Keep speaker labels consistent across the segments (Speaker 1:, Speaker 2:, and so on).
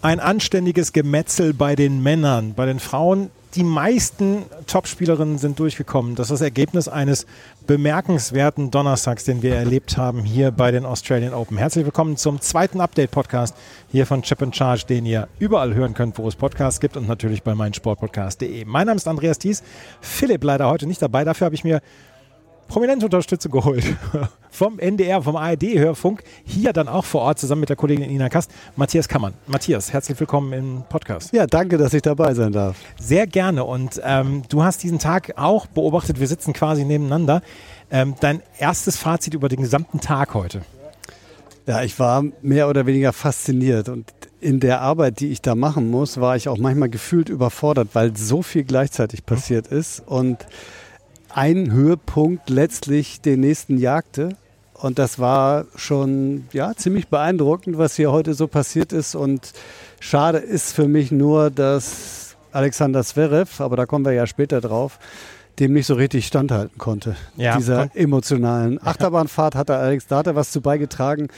Speaker 1: Ein anständiges Gemetzel bei den Männern. Bei den Frauen, die meisten Topspielerinnen sind durchgekommen. Das ist das Ergebnis eines bemerkenswerten Donnerstags, den wir erlebt haben hier bei den Australian Open. Herzlich willkommen zum zweiten Update-Podcast hier von Chip and Charge, den ihr überall hören könnt, wo es Podcasts gibt und natürlich bei meinsportpodcast.de. Mein Name ist Andreas Thies. Philipp leider heute nicht dabei. Dafür habe ich mir prominente Unterstützung geholt. Vom NDR, vom ARD-Hörfunk, hier dann auch vor Ort zusammen mit der Kollegin Ina Kast, Matthias Kammann. Matthias, herzlich willkommen im Podcast.
Speaker 2: Ja, danke, dass ich dabei sein darf.
Speaker 1: Sehr gerne. Und ähm, du hast diesen Tag auch beobachtet. Wir sitzen quasi nebeneinander. Ähm, dein erstes Fazit über den gesamten Tag heute.
Speaker 2: Ja, ich war mehr oder weniger fasziniert und in der Arbeit, die ich da machen muss, war ich auch manchmal gefühlt überfordert, weil so viel gleichzeitig passiert ist und ein Höhepunkt letztlich den nächsten jagte. Und das war schon ja, ziemlich beeindruckend, was hier heute so passiert ist. Und schade ist für mich nur, dass Alexander Zverev, aber da kommen wir ja später drauf, dem nicht so richtig standhalten konnte. Ja, Dieser emotionalen Achterbahnfahrt hat er Alex, da hat er was zu beigetragen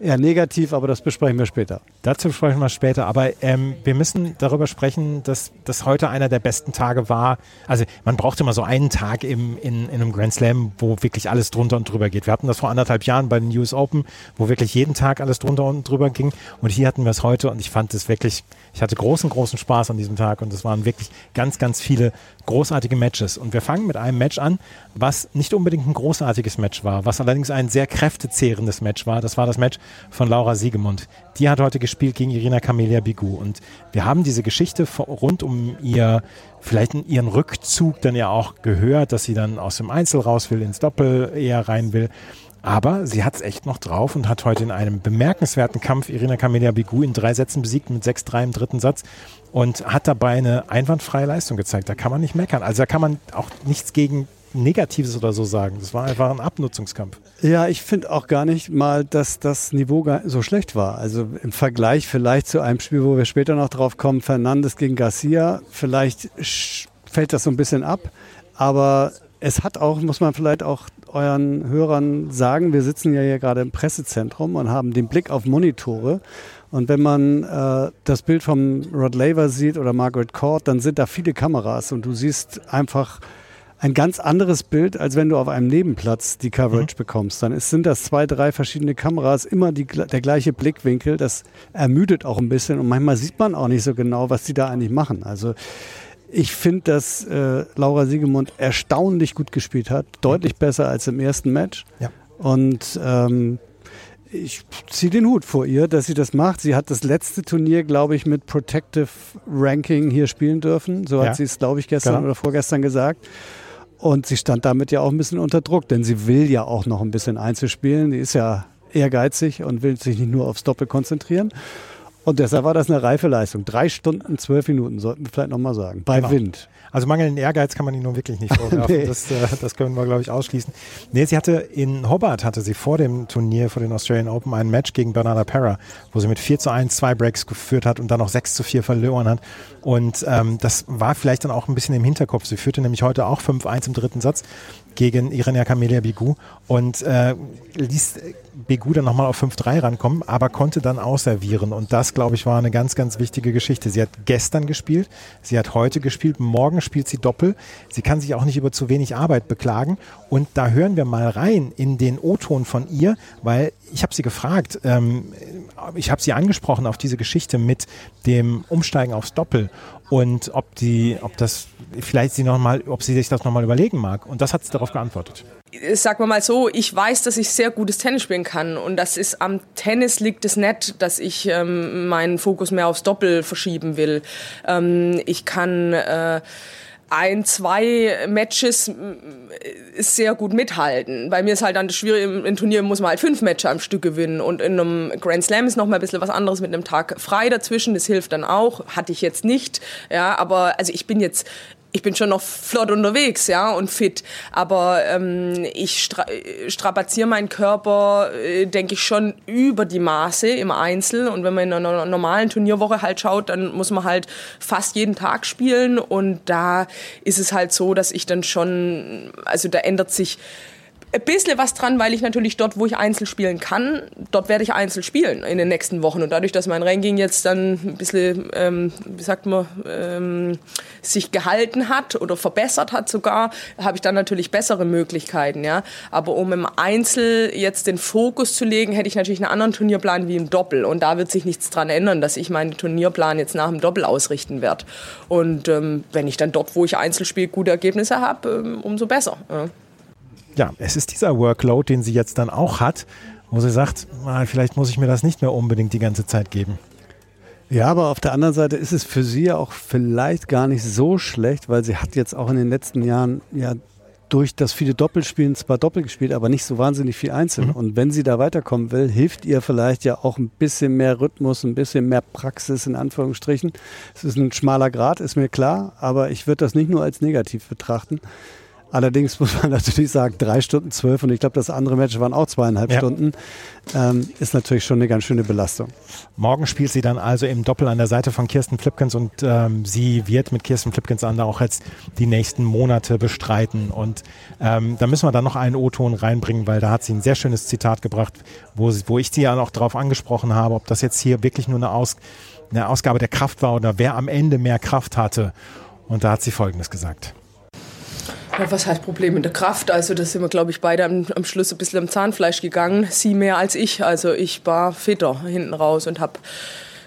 Speaker 2: eher negativ, aber das besprechen wir später.
Speaker 1: Dazu sprechen wir später. Aber ähm, wir müssen darüber sprechen, dass das heute einer der besten Tage war. Also man braucht immer so einen Tag im, in, in einem Grand Slam, wo wirklich alles drunter und drüber geht. Wir hatten das vor anderthalb Jahren bei den US Open, wo wirklich jeden Tag alles drunter und drüber ging. Und hier hatten wir es heute und ich fand es wirklich, ich hatte großen, großen Spaß an diesem Tag und es waren wirklich ganz, ganz viele großartige Matches. Und wir fangen mit einem Match an, was nicht unbedingt ein großartiges Match war, was allerdings ein sehr kräftezehrendes Match war. Das war das Match von Laura Siegemund. Die hat heute gespielt gegen Irina Camelia Bigu. Und wir haben diese Geschichte rund um ihr, vielleicht ihren Rückzug dann ja auch gehört, dass sie dann aus dem Einzel raus will, ins Doppel eher rein will. Aber sie hat es echt noch drauf und hat heute in einem bemerkenswerten Kampf Irina Camelia Bigu in drei Sätzen besiegt mit 6-3 im dritten Satz und hat dabei eine einwandfreie Leistung gezeigt. Da kann man nicht meckern. Also da kann man auch nichts gegen Negatives oder so sagen. Das war einfach ein Abnutzungskampf.
Speaker 2: Ja, ich finde auch gar nicht mal, dass das Niveau so schlecht war. Also im Vergleich vielleicht zu einem Spiel, wo wir später noch drauf kommen, Fernandes gegen Garcia, vielleicht fällt das so ein bisschen ab. Aber es hat auch, muss man vielleicht auch euren Hörern sagen, wir sitzen ja hier gerade im Pressezentrum und haben den Blick auf Monitore. Und wenn man äh, das Bild vom Rod Laver sieht oder Margaret Court, dann sind da viele Kameras und du siehst einfach ein ganz anderes Bild, als wenn du auf einem Nebenplatz die Coverage mhm. bekommst. Dann ist, sind das zwei, drei verschiedene Kameras, immer die, der gleiche Blickwinkel. Das ermüdet auch ein bisschen und manchmal sieht man auch nicht so genau, was die da eigentlich machen. Also ich finde, dass äh, Laura Siegemund erstaunlich gut gespielt hat, deutlich besser als im ersten Match. Ja. Und ähm, ich ziehe den Hut vor ihr, dass sie das macht. Sie hat das letzte Turnier, glaube ich, mit Protective Ranking hier spielen dürfen. So ja. hat sie es, glaube ich, gestern genau. oder vorgestern gesagt. Und sie stand damit ja auch ein bisschen unter Druck, denn sie will ja auch noch ein bisschen einzuspielen. Die ist ja ehrgeizig und will sich nicht nur aufs Doppel konzentrieren. Und deshalb war das eine reife Leistung. Drei Stunden, zwölf Minuten, sollten wir vielleicht nochmal sagen. Bei genau. Wind.
Speaker 1: Also mangelnden Ehrgeiz kann man ihn nun wirklich nicht vorwerfen. nee. das, äh, das können wir, glaube ich, ausschließen. Nee, sie hatte in Hobart hatte sie vor dem Turnier, vor den Australian Open, ein Match gegen Bernarda Pera, wo sie mit 4 zu 1 zwei Breaks geführt hat und dann noch 6 zu 4 verloren hat. Und ähm, das war vielleicht dann auch ein bisschen im Hinterkopf. Sie führte nämlich heute auch 5-1 im dritten Satz gegen Irenia Camelia Bigu und äh, ließ Bigu dann nochmal auf 5-3 rankommen, aber konnte dann ausservieren. Und das, glaube ich, war eine ganz, ganz wichtige Geschichte. Sie hat gestern gespielt, sie hat heute gespielt, morgen spielt sie Doppel. Sie kann sich auch nicht über zu wenig Arbeit beklagen. Und da hören wir mal rein in den O-Ton von ihr, weil ich habe sie gefragt, ähm, ich habe sie angesprochen auf diese Geschichte mit dem Umsteigen aufs Doppel und ob die, ob das vielleicht sie noch mal, ob sie sich das nochmal überlegen mag. Und das hat sie darauf geantwortet.
Speaker 3: Sagen wir mal so, ich weiß, dass ich sehr gutes Tennis spielen kann und das ist am Tennis liegt es nicht, dass ich ähm, meinen Fokus mehr aufs Doppel verschieben will. Ähm, ich kann äh, ein, zwei Matches ist sehr gut mithalten. Bei mir ist halt dann das Schwierige, im, im Turnier muss man halt fünf Matches am Stück gewinnen und in einem Grand Slam ist noch mal ein bisschen was anderes mit einem Tag frei dazwischen, das hilft dann auch, hatte ich jetzt nicht, ja, aber also ich bin jetzt ich bin schon noch flott unterwegs, ja, und fit. Aber ähm, ich stra strapaziere meinen Körper, äh, denke ich, schon über die Maße im Einzel. Und wenn man in einer normalen Turnierwoche halt schaut, dann muss man halt fast jeden Tag spielen. Und da ist es halt so, dass ich dann schon, also da ändert sich ein bisschen was dran, weil ich natürlich dort, wo ich Einzel spielen kann, dort werde ich Einzel spielen in den nächsten Wochen. Und dadurch, dass mein Ranking jetzt dann ein bisschen, ähm, wie sagt man, ähm, sich gehalten hat oder verbessert hat sogar, habe ich dann natürlich bessere Möglichkeiten. Ja? Aber um im Einzel jetzt den Fokus zu legen, hätte ich natürlich einen anderen Turnierplan wie im Doppel. Und da wird sich nichts dran ändern, dass ich meinen Turnierplan jetzt nach dem Doppel ausrichten werde. Und ähm, wenn ich dann dort, wo ich Einzel spiele, gute Ergebnisse habe, ähm, umso besser. Ja
Speaker 1: ja, es ist dieser Workload, den sie jetzt dann auch hat, wo sie sagt, ah, vielleicht muss ich mir das nicht mehr unbedingt die ganze Zeit geben.
Speaker 2: Ja, aber auf der anderen Seite ist es für sie ja auch vielleicht gar nicht so schlecht, weil sie hat jetzt auch in den letzten Jahren ja durch das viele Doppelspielen zwar doppelt gespielt, aber nicht so wahnsinnig viel einzeln. Mhm. Und wenn sie da weiterkommen will, hilft ihr vielleicht ja auch ein bisschen mehr Rhythmus, ein bisschen mehr Praxis in Anführungsstrichen. Es ist ein schmaler Grad, ist mir klar, aber ich würde das nicht nur als negativ betrachten. Allerdings muss man natürlich sagen, drei Stunden zwölf und ich glaube, das andere Match waren auch zweieinhalb ja. Stunden, ähm, ist natürlich schon eine ganz schöne Belastung.
Speaker 1: Morgen spielt sie dann also im Doppel an der Seite von Kirsten Flipkens und ähm, sie wird mit Kirsten Flipkens an auch jetzt die nächsten Monate bestreiten. Und ähm, da müssen wir dann noch einen O-Ton reinbringen, weil da hat sie ein sehr schönes Zitat gebracht, wo, sie, wo ich sie ja noch darauf angesprochen habe, ob das jetzt hier wirklich nur eine, Aus, eine Ausgabe der Kraft war oder wer am Ende mehr Kraft hatte. Und da hat sie Folgendes gesagt.
Speaker 3: Ja, was heißt Problem mit der Kraft? Also da sind wir, glaube ich, beide am, am, Schluss ein bisschen am Zahnfleisch gegangen. Sie mehr als ich. Also ich war fitter hinten raus und habe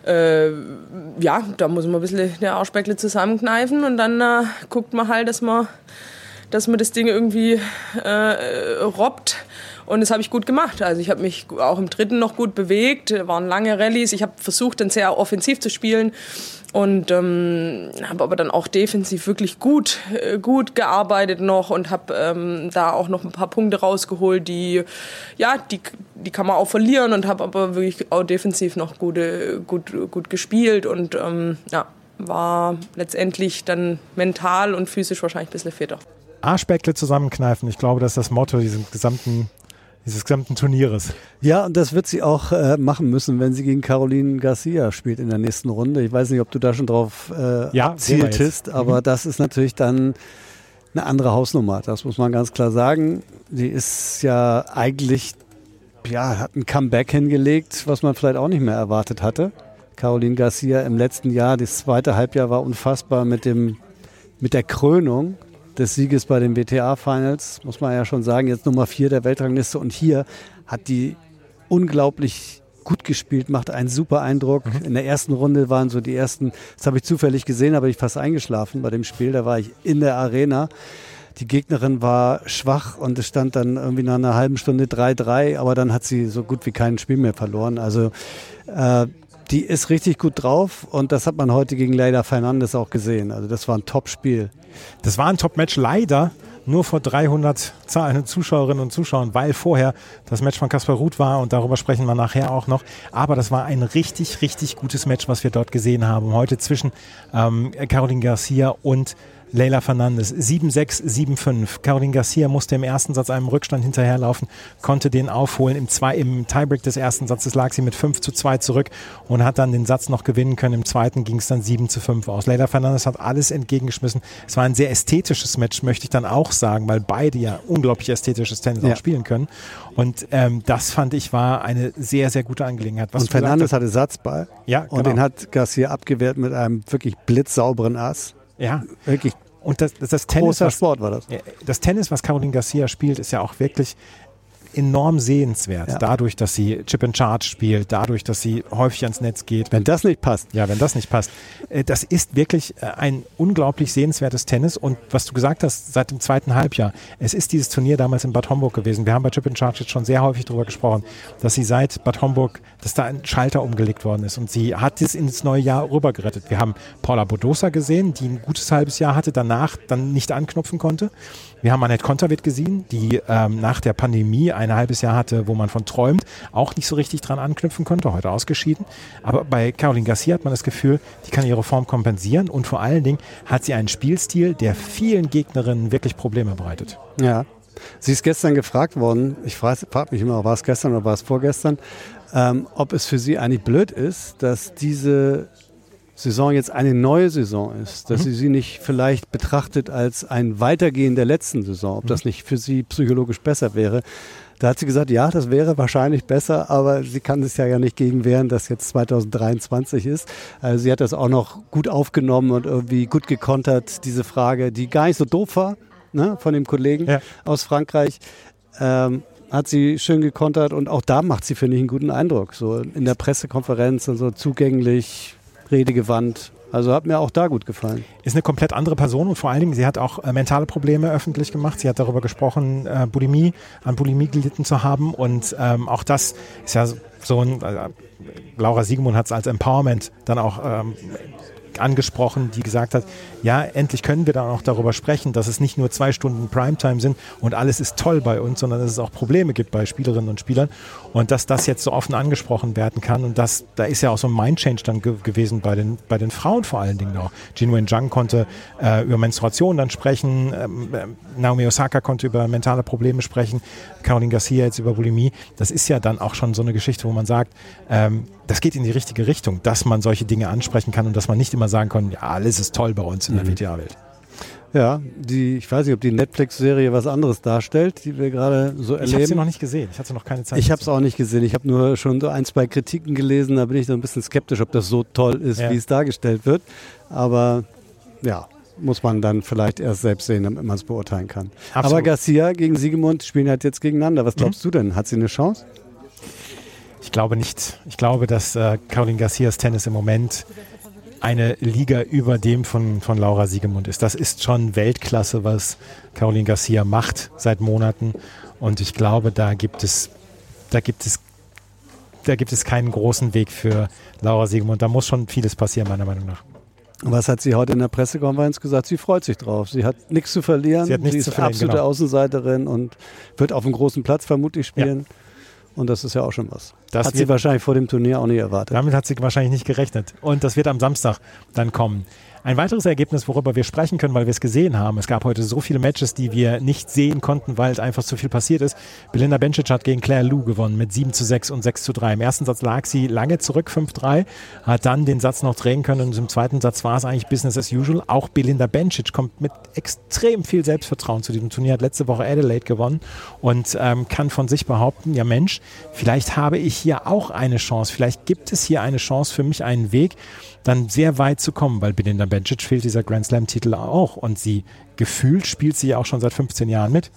Speaker 3: äh, ja, da muss man ein bisschen der Arschbäckle zusammenkneifen und dann äh, guckt man halt, dass man, dass man das Ding irgendwie äh, robbt. Und das habe ich gut gemacht. Also ich habe mich auch im dritten noch gut bewegt, waren lange Rallyes. Ich habe versucht, dann sehr offensiv zu spielen und ähm, habe aber dann auch defensiv wirklich gut äh, gut gearbeitet noch und habe ähm, da auch noch ein paar Punkte rausgeholt, die ja die die kann man auch verlieren und habe aber wirklich auch defensiv noch gute gut gut gespielt und ähm, ja war letztendlich dann mental und physisch wahrscheinlich ein bisschen fitter.
Speaker 1: Arschbäckle zusammenkneifen, ich glaube, das ist das Motto dieses gesamten dieses gesamten Turnieres.
Speaker 2: Ja, und das wird sie auch äh, machen müssen, wenn sie gegen Caroline Garcia spielt in der nächsten Runde. Ich weiß nicht, ob du da schon drauf äh, ja, zieltest, aber mhm. das ist natürlich dann eine andere Hausnummer. Das muss man ganz klar sagen. Sie ist ja eigentlich, ja, hat ein Comeback hingelegt, was man vielleicht auch nicht mehr erwartet hatte. Caroline Garcia im letzten Jahr, das zweite Halbjahr war unfassbar mit dem, mit der Krönung des Sieges bei den WTA-Finals, muss man ja schon sagen, jetzt Nummer vier der Weltrangliste. Und hier hat die unglaublich gut gespielt, macht einen super Eindruck. Mhm. In der ersten Runde waren so die ersten, das habe ich zufällig gesehen, aber ich fast eingeschlafen bei dem Spiel. Da war ich in der Arena. Die Gegnerin war schwach und es stand dann irgendwie nach einer halben Stunde 3-3, aber dann hat sie so gut wie kein Spiel mehr verloren. Also äh, die ist richtig gut drauf und das hat man heute gegen Leila Fernandes auch gesehen. Also das war ein Top-Spiel.
Speaker 1: Das war ein Top-Match, leider nur vor 300 zahlenden Zuschauerinnen und Zuschauern, weil vorher das Match von Kaspar Ruth war und darüber sprechen wir nachher auch noch. Aber das war ein richtig, richtig gutes Match, was wir dort gesehen haben. Heute zwischen ähm, Caroline Garcia und Leila Fernandes 7-6, 7-5. Caroline Garcia musste im ersten Satz einem Rückstand hinterherlaufen, konnte den aufholen. Im, zwei, im Tiebreak des ersten Satzes lag sie mit 5 zu 2 zurück und hat dann den Satz noch gewinnen können. Im zweiten ging es dann 7 zu 5 aus. Leila Fernandes hat alles entgegengeschmissen. Es war ein sehr ästhetisches Match, möchte ich dann auch sagen, weil beide ja unglaublich ästhetisches Tennis ja. auch spielen können. Und ähm, das fand ich war eine sehr, sehr gute Angelegenheit.
Speaker 2: Was und Fernandes hatte Satzball.
Speaker 1: Ja,
Speaker 2: Und genau. den hat Garcia abgewehrt mit einem wirklich blitzsauberen Ass.
Speaker 1: Ja. Wirklich und das, das, das Tennis, was, Sport war das. Das Tennis, was Caroline Garcia spielt, ist ja auch wirklich enorm sehenswert.
Speaker 2: Ja.
Speaker 1: Dadurch, dass sie Chip and Charge spielt, dadurch, dass sie häufig ans Netz geht.
Speaker 2: Wenn das nicht passt.
Speaker 1: Ja, wenn das nicht passt. Äh, Das ist wirklich äh, ein unglaublich sehenswertes Tennis. Und was du gesagt hast, seit dem zweiten Halbjahr, es ist dieses Turnier damals in Bad Homburg gewesen. Wir haben bei Chip and Charge jetzt schon sehr häufig darüber gesprochen, dass sie seit Bad Homburg, dass da ein Schalter umgelegt worden ist. Und sie hat es ins neue Jahr rübergerettet. Wir haben Paula Bodosa gesehen, die ein gutes halbes Jahr hatte, danach dann nicht anknüpfen konnte. Wir haben Annette Kontaveit gesehen, die ähm, nach der Pandemie ein halbes Jahr hatte, wo man von träumt, auch nicht so richtig dran anknüpfen konnte, heute ausgeschieden. Aber bei Caroline Garcia hat man das Gefühl, die kann ihre Form kompensieren und vor allen Dingen hat sie einen Spielstil, der vielen Gegnerinnen wirklich Probleme bereitet.
Speaker 2: Ja. Sie ist gestern gefragt worden, ich frage frag mich immer, war es gestern oder war es vorgestern, ähm, ob es für sie eigentlich blöd ist, dass diese Saison jetzt eine neue Saison ist, dass sie sie nicht vielleicht betrachtet als ein Weitergehen der letzten Saison, ob das nicht für sie psychologisch besser wäre. Da hat sie gesagt, ja, das wäre wahrscheinlich besser, aber sie kann es ja, ja nicht gegen wehren, dass jetzt 2023 ist. Also sie hat das auch noch gut aufgenommen und irgendwie gut gekontert, diese Frage, die gar nicht so doof war, ne, von dem Kollegen
Speaker 1: Ja.
Speaker 2: aus Frankreich. Ähm, hat sie schön gekontert und auch da macht sie, finde ich, einen guten Eindruck. So in der Pressekonferenz und so zugänglich, redegewandt. Also hat mir auch da gut gefallen.
Speaker 1: Ist eine komplett andere Person und vor allen Dingen, sie hat auch äh, mentale Probleme öffentlich gemacht. Sie hat darüber gesprochen, äh, Bulimie, an Bulimie gelitten zu haben und ähm, auch das ist ja so ein, äh, Laura Siegemund hat es als Empowerment dann auch ähm, angesprochen, die gesagt hat, ja, endlich können wir dann auch darüber sprechen, dass es nicht nur zwei Stunden Primetime sind und alles ist toll bei uns, sondern dass es auch Probleme gibt bei Spielerinnen und Spielern und dass das jetzt so offen angesprochen werden kann und das, da ist ja auch so ein Mind-Change dann ge gewesen bei den, bei den Frauen vor allen Dingen auch. Jinwen Zhang konnte äh, über Menstruation dann sprechen, ähm, äh, Naomi Osaka konnte über mentale Probleme sprechen, Caroline Garcia jetzt über Bulimie. Das ist ja dann auch schon so eine Geschichte, wo man sagt, ähm, das geht in die richtige Richtung, dass man solche Dinge ansprechen kann und dass man nicht immer sagen kann, ja, alles ist toll bei uns in der WTA-Welt.
Speaker 2: Ja, die, ich weiß nicht, ob die Netflix-Serie was anderes darstellt, die wir gerade so
Speaker 1: Ich habe sie
Speaker 2: erleben.
Speaker 1: noch nicht gesehen. Ich hatte noch keine Zeit.
Speaker 2: Ich habe es auch nicht gesehen. Ich habe nur schon so ein, zwei Kritiken gelesen. Da bin ich so ein bisschen skeptisch, ob das so toll ist,
Speaker 1: Ja.
Speaker 2: wie es dargestellt wird. Aber ja, muss man dann vielleicht erst selbst sehen, damit man es beurteilen kann.
Speaker 1: Absolut.
Speaker 2: Aber Garcia gegen Siegemund spielen halt jetzt gegeneinander. Was glaubst du denn? Hat sie eine Chance?
Speaker 1: Ich glaube nicht. Ich glaube, dass äh, Caroline Garcias Tennis im Moment eine Liga über dem von, von Laura Siegemund ist. Das ist schon Weltklasse, was Caroline Garcia macht seit Monaten. Und ich glaube, da gibt es, da gibt es, da gibt es keinen großen Weg für Laura Siegemund. Da muss schon vieles passieren, meiner Meinung nach.
Speaker 2: Was hat sie heute in der Pressekonferenz gesagt? Sie freut sich drauf. Sie hat nichts zu verlieren.
Speaker 1: Sie hat nichts
Speaker 2: ist
Speaker 1: zu verlieren,
Speaker 2: absolute
Speaker 1: genau.
Speaker 2: Außenseiterin und wird auf einem großen Platz vermutlich spielen. Und das ist ja auch schon was.
Speaker 1: Das
Speaker 2: hat sie wahrscheinlich vor dem Turnier auch nicht erwartet.
Speaker 1: Damit hat sie wahrscheinlich nicht gerechnet. Und das wird am Samstag dann kommen. Ein weiteres Ergebnis, worüber wir sprechen können, weil wir es gesehen haben. Es gab heute so viele Matches, die wir nicht sehen konnten, weil einfach zu viel passiert ist. Belinda Bencic hat gegen Claire Lou gewonnen mit 7 zu 6 und 6 zu 3. Im ersten Satz lag sie lange zurück, 5-3, hat dann den Satz noch drehen können und im zweiten Satz war es eigentlich Business as usual. Auch Belinda Bencic kommt mit extrem viel Selbstvertrauen zu diesem Turnier, hat letzte Woche Adelaide gewonnen und ähm, kann von sich behaupten, ja Mensch, vielleicht habe ich hier auch eine Chance, vielleicht gibt es hier eine Chance für mich, einen Weg, dann sehr weit zu kommen, weil Belinda Bencic fehlt dieser Grand Slam-Titel auch und sie gefühlt spielt sie ja auch schon seit 15 Jahren mit.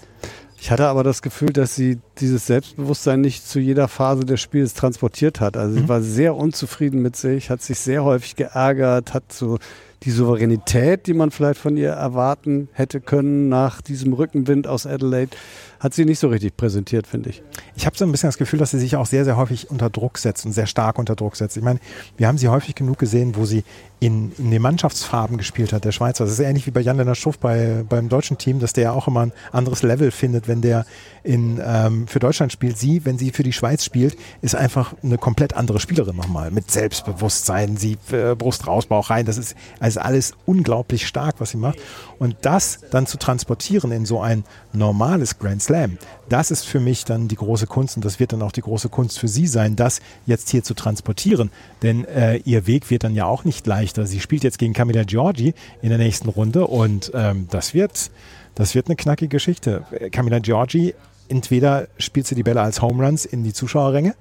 Speaker 2: Ich hatte aber das Gefühl, dass sie dieses Selbstbewusstsein nicht zu jeder Phase des Spiels transportiert hat. Also sie war sehr unzufrieden mit sich, hat sich sehr häufig geärgert, hat so die Souveränität, die man vielleicht von ihr erwarten hätte können nach diesem Rückenwind aus Adelaide, hat sie nicht so richtig präsentiert, finde ich.
Speaker 1: Ich habe so ein bisschen das Gefühl, dass sie sich auch sehr, sehr häufig unter Druck setzt und sehr stark unter Druck setzt. Ich meine, wir haben sie häufig genug gesehen, wo sie in, in den Mannschaftsfarben gespielt hat, der Schweizer. Das ist ähnlich wie bei Jan Lennart Schuff bei, beim deutschen Team, dass der ja auch immer ein anderes Level findet, wenn der in, ähm, für Deutschland spielt. Sie, wenn sie für die Schweiz spielt, ist einfach eine komplett andere Spielerin nochmal. Mit Selbstbewusstsein, sie äh, Brust raus, Bauch rein. Das ist also alles unglaublich stark, was sie macht. Und das dann zu transportieren in so ein normales Grand Slam, das ist für mich dann die große Kunst und das wird dann auch die große Kunst für sie sein, das jetzt hier zu transportieren. Denn äh, ihr Weg wird dann ja auch nicht leichter. Sie spielt jetzt gegen Camilla Giorgi in der nächsten Runde und ähm, das wird, das wird eine knackige Geschichte. Camilla Giorgi, entweder spielt sie die Bälle als Home Runs in die Zuschauerränge,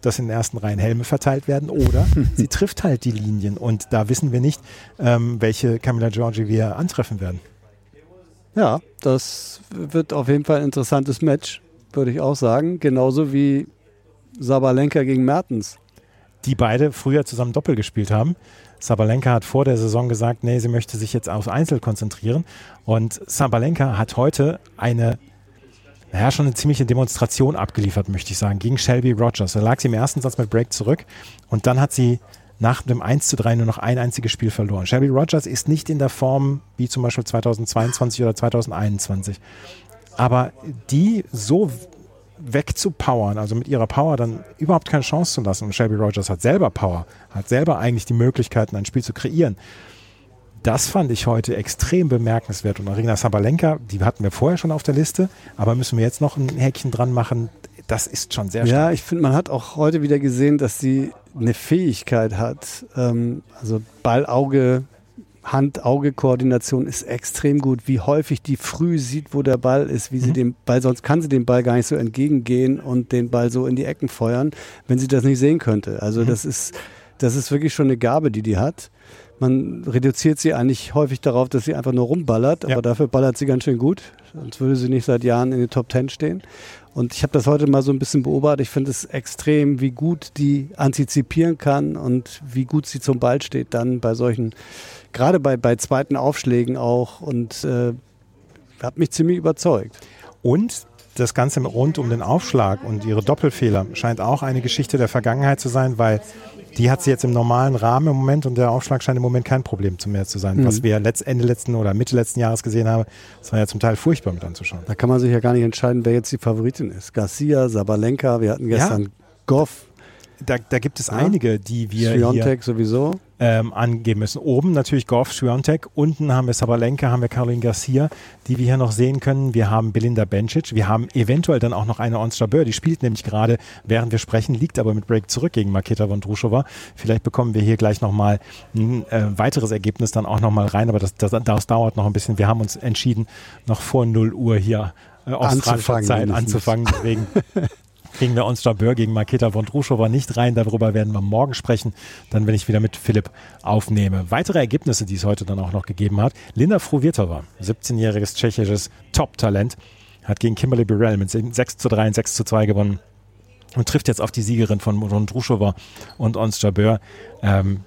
Speaker 1: dass in den ersten Reihen Helme verteilt werden oder sie trifft halt die Linien und da wissen wir nicht, ähm, welche Camilla Giorgi wir antreffen werden.
Speaker 2: Ja, das wird auf jeden Fall ein interessantes Match. würde ich auch sagen. Genauso wie Sabalenka gegen Mertens.
Speaker 1: Die beide früher zusammen Doppel gespielt haben. Sabalenka hat vor der Saison gesagt, nee, sie möchte sich jetzt auf Einzel konzentrieren. Und Sabalenka hat heute eine, naja, schon eine ziemliche Demonstration abgeliefert, möchte ich sagen, gegen Shelby Rogers. Da lag sie im ersten Satz mit Break zurück und dann hat sie nach dem 1 zu 3 nur noch ein einziges Spiel verloren. Shelby Rogers ist nicht in der Form wie zum Beispiel 2022 oder 2021. Aber die so wegzupowern, also mit ihrer Power dann überhaupt keine Chance zu lassen. Und Shelby Rogers hat selber Power, hat selber eigentlich die Möglichkeiten, ein Spiel zu kreieren. Das fand ich heute extrem bemerkenswert. Und Arina Sabalenka, die hatten wir vorher schon auf der Liste, aber müssen wir jetzt noch ein Häkchen dran machen. Das ist schon sehr stark.
Speaker 2: Ja, ich finde, man hat auch heute wieder gesehen, dass sie eine Fähigkeit hat, ähm, also Ball-Auge Hand-Auge-Koordination ist extrem gut, wie häufig die früh sieht, wo der Ball ist, wie sie mhm. den Ball, sonst kann sie dem Ball gar nicht so entgegengehen und den Ball so in die Ecken feuern, wenn sie das nicht sehen könnte. Also mhm. das ist, das ist wirklich schon eine Gabe, die die hat. Man reduziert sie eigentlich häufig darauf, dass sie einfach nur rumballert, ja. aber dafür ballert sie ganz schön gut. Sonst würde sie nicht seit Jahren in den Top Ten stehen. Und ich habe das heute mal so ein bisschen beobachtet. Ich finde es extrem, wie gut die antizipieren kann und wie gut sie zum Ball steht dann bei solchen gerade bei, bei zweiten Aufschlägen auch und äh, hat mich ziemlich überzeugt.
Speaker 1: Und das Ganze rund um den Aufschlag und ihre Doppelfehler scheint auch eine Geschichte der Vergangenheit zu sein, weil die hat sie jetzt im normalen Rahmen im Moment und der Aufschlag scheint im Moment kein Problem zu mehr zu sein. Mhm. Was wir letzt, Ende letzten oder Mitte letzten Jahres gesehen haben, das war ja zum Teil furchtbar mit anzuschauen.
Speaker 2: Da kann man sich ja gar nicht entscheiden, wer jetzt die Favoritin ist. Garcia, Sabalenka, wir hatten gestern ja. Goff.
Speaker 1: Da, da, gibt es ja. einige, die wir Schwiontek
Speaker 2: hier sowieso
Speaker 1: ähm, angeben müssen. Oben natürlich Goff, Schwiontek, unten haben wir Sabalenka, haben wir Caroline Garcia, die wir hier noch sehen können. Wir haben Belinda Bencic, wir haben eventuell dann auch noch eine Onstra Böhr, die spielt nämlich gerade, während wir sprechen, liegt aber mit Break zurück gegen Maketa Vondrushova. Vielleicht bekommen wir hier gleich nochmal ein äh, weiteres Ergebnis dann auch nochmal rein, aber das, das, das dauert noch ein bisschen. Wir haben uns entschieden, noch vor 0 Uhr hier äh, australischer Zeit anzufangen. Deswegen kriegen wir uns Jabeur gegen Maketa Vondrushova nicht rein. Darüber werden wir morgen sprechen, dann wenn ich wieder mit Philipp aufnehme. Weitere Ergebnisse, die es heute dann auch noch gegeben hat. Linda Fruvirtova, 17-jähriges tschechisches Top-Talent, hat gegen Kimberly Burrell mit 6 zu 3 und 6 zu 2 gewonnen und trifft jetzt auf die Siegerin von Vondrushova und Ons Jabeur. Ähm,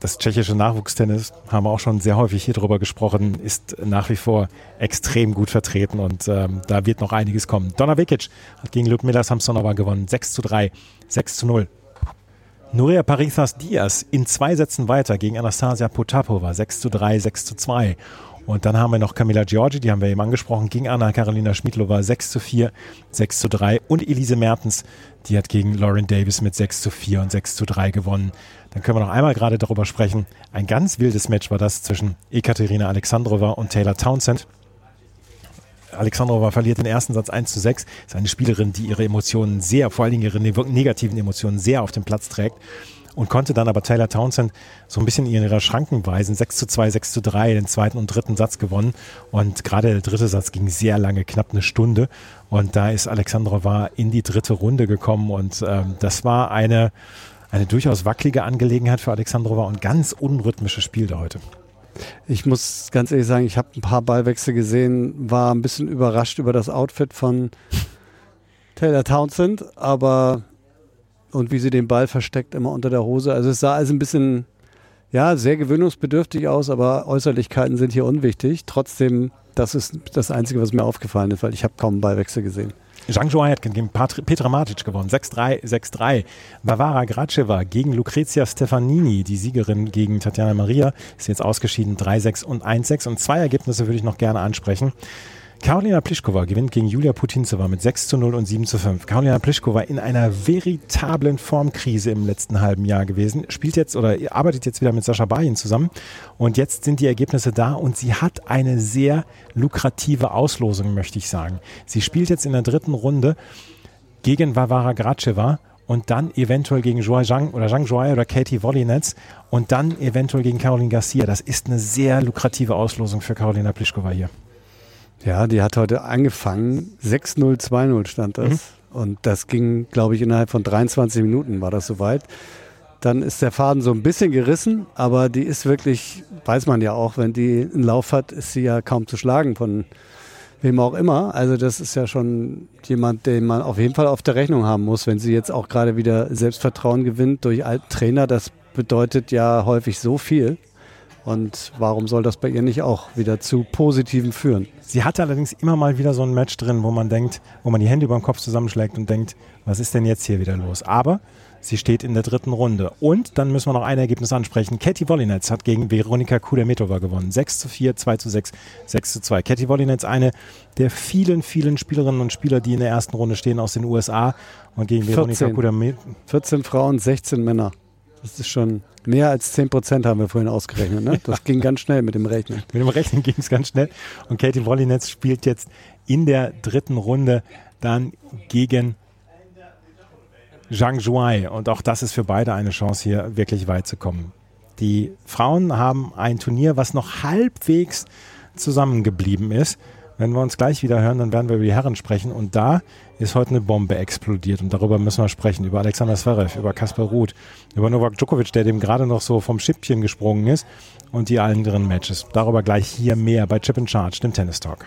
Speaker 1: das tschechische Nachwuchstennis, haben wir auch schon sehr häufig hier drüber gesprochen, ist nach wie vor extrem gut vertreten und ähm, da wird noch einiges kommen. Donna Vekic hat gegen Ludmila Samsonova gewonnen. 6 zu 3, 6 zu 0. Nuria Parisas Diaz in zwei Sätzen weiter gegen Anastasia Potapova. 6 zu 3, 6 zu 2. Und dann haben wir noch Camilla Giorgi, die haben wir eben angesprochen, gegen Anna-Karolina Schmidlova 6 zu 4, 6 zu 3. Und Elise Mertens, die hat gegen Lauren Davis mit 6 zu 4 und 6 zu 3 gewonnen. Dann können wir noch einmal gerade darüber sprechen. Ein ganz wildes Match war das zwischen Ekaterina Alexandrova und Taylor Townsend. Alexandrova verliert den ersten Satz 1 zu 6. Ist eine Spielerin, die ihre Emotionen sehr, vor allen Dingen ihre negativen Emotionen sehr auf den Platz trägt und konnte dann aber Taylor Townsend so ein bisschen in ihre Schranken weisen. 6 zu 2, 6 zu 3, den zweiten und dritten Satz gewonnen. Und gerade der dritte Satz ging sehr lange, knapp eine Stunde. Und da ist Alexandrova in die dritte Runde gekommen und ähm, das war eine, eine durchaus wackelige Angelegenheit für Alexandrova und ganz unrhythmisches Spiel da heute.
Speaker 2: Ich muss ganz ehrlich sagen, ich habe ein paar Ballwechsel gesehen, war ein bisschen überrascht über das Outfit von Taylor Townsend, aber und wie sie den Ball versteckt immer unter der Hose. Also es sah also ein bisschen, ja, sehr gewöhnungsbedürftig aus, aber Äußerlichkeiten sind hier unwichtig. Trotzdem, das ist das Einzige, was mir aufgefallen ist, weil ich habe kaum Ballwechsel gesehen.
Speaker 1: Zhang hat gegen Petra Matic gewonnen. 6-3, 6-3. Bavara Graceva gegen Lucrezia Stefanini, die Siegerin gegen Tatjana Maria, ist jetzt ausgeschieden 3-6 und 1-6. Und zwei Ergebnisse würde ich noch gerne ansprechen. Karolina Pliskova gewinnt gegen Julia Putintseva mit 6 zu 0 und 7 zu 5. Karolina Pliskova in einer veritablen Formkrise im letzten halben Jahr gewesen, spielt jetzt oder arbeitet jetzt wieder mit Sascha Bayin zusammen und jetzt sind die Ergebnisse da und sie hat eine sehr lukrative Auslosung, möchte ich sagen. Sie spielt jetzt in der dritten Runde gegen Varvara Graceva und dann eventuell gegen Zhuai Zhang oder Zhang Zhuai oder Katie Wollinetz und dann eventuell gegen Caroline Garcia. Das ist eine sehr lukrative Auslosung für Karolina Pliskova hier.
Speaker 2: Ja, die hat heute angefangen. 6-0, 2-0 stand das. Mhm. Und das ging, glaube ich, innerhalb von 23 Minuten war das soweit. Dann ist der Faden so ein bisschen gerissen, aber die ist wirklich, weiß man ja auch, wenn die einen Lauf hat, ist sie ja kaum zu schlagen von wem auch immer. Also das ist ja schon jemand, den man auf jeden Fall auf der Rechnung haben muss, wenn sie jetzt auch gerade wieder Selbstvertrauen gewinnt durch alten Trainer. Das bedeutet ja häufig so viel. Und warum soll das bei ihr nicht auch wieder zu Positiven führen?
Speaker 1: Sie hatte allerdings immer mal wieder so ein Match drin, wo man denkt, wo man die Hände über den Kopf zusammenschlägt und denkt, was ist denn jetzt hier wieder los? Aber sie steht in der dritten Runde. Und dann müssen wir noch ein Ergebnis ansprechen. Katie Wollinetz hat gegen Veronika Kudermetova gewonnen. 6 zu 4, 2 zu 6, 6 zu 2. Katie Wollinetz, eine der vielen, vielen Spielerinnen und Spieler, die in der ersten Runde stehen aus den USA. Und gegen Veronika Kudermetova.
Speaker 2: 14 Frauen, 16 Männer. Das ist schon mehr als 10 Prozent haben wir vorhin ausgerechnet. Ne? Das ging ganz schnell mit dem Rechnen.
Speaker 1: mit dem Rechnen ging es ganz schnell. Und Katie Wollinetz spielt jetzt in der dritten Runde dann gegen Zhang Zhuai. Und auch das ist für beide eine Chance, hier wirklich weit zu kommen. Die Frauen haben ein Turnier, was noch halbwegs zusammengeblieben ist. Wenn wir uns gleich wieder hören, dann werden wir über die Herren sprechen. Und da ist heute eine Bombe explodiert. Und darüber müssen wir sprechen. Über Alexander Zverev, über Kaspar Ruth, über Novak Djokovic, der dem gerade noch so vom Schippchen gesprungen ist. Und die anderen Matches. Darüber gleich hier mehr bei Chip and Charge, dem Tennis Talk.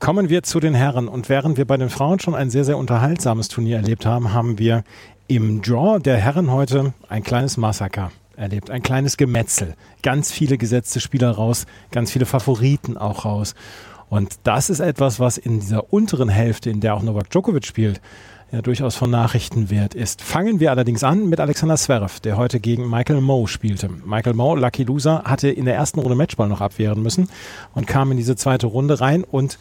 Speaker 1: Kommen wir zu den Herren. Und während wir bei den Frauen schon ein sehr, sehr unterhaltsames Turnier erlebt haben, haben wir im Draw der Herren heute ein kleines Massaker erlebt, ein kleines Gemetzel. Ganz viele gesetzte Spieler raus, ganz viele Favoriten auch raus. Und das ist etwas, was in dieser unteren Hälfte, in der auch Novak Djokovic spielt, ja durchaus von Nachrichten wert ist. Fangen wir allerdings an mit Alexander Zverev, der heute gegen Michael Moe spielte. Michael Moe, Lucky Loser, hatte in der ersten Runde Matchball noch abwehren müssen und kam in diese zweite Runde rein und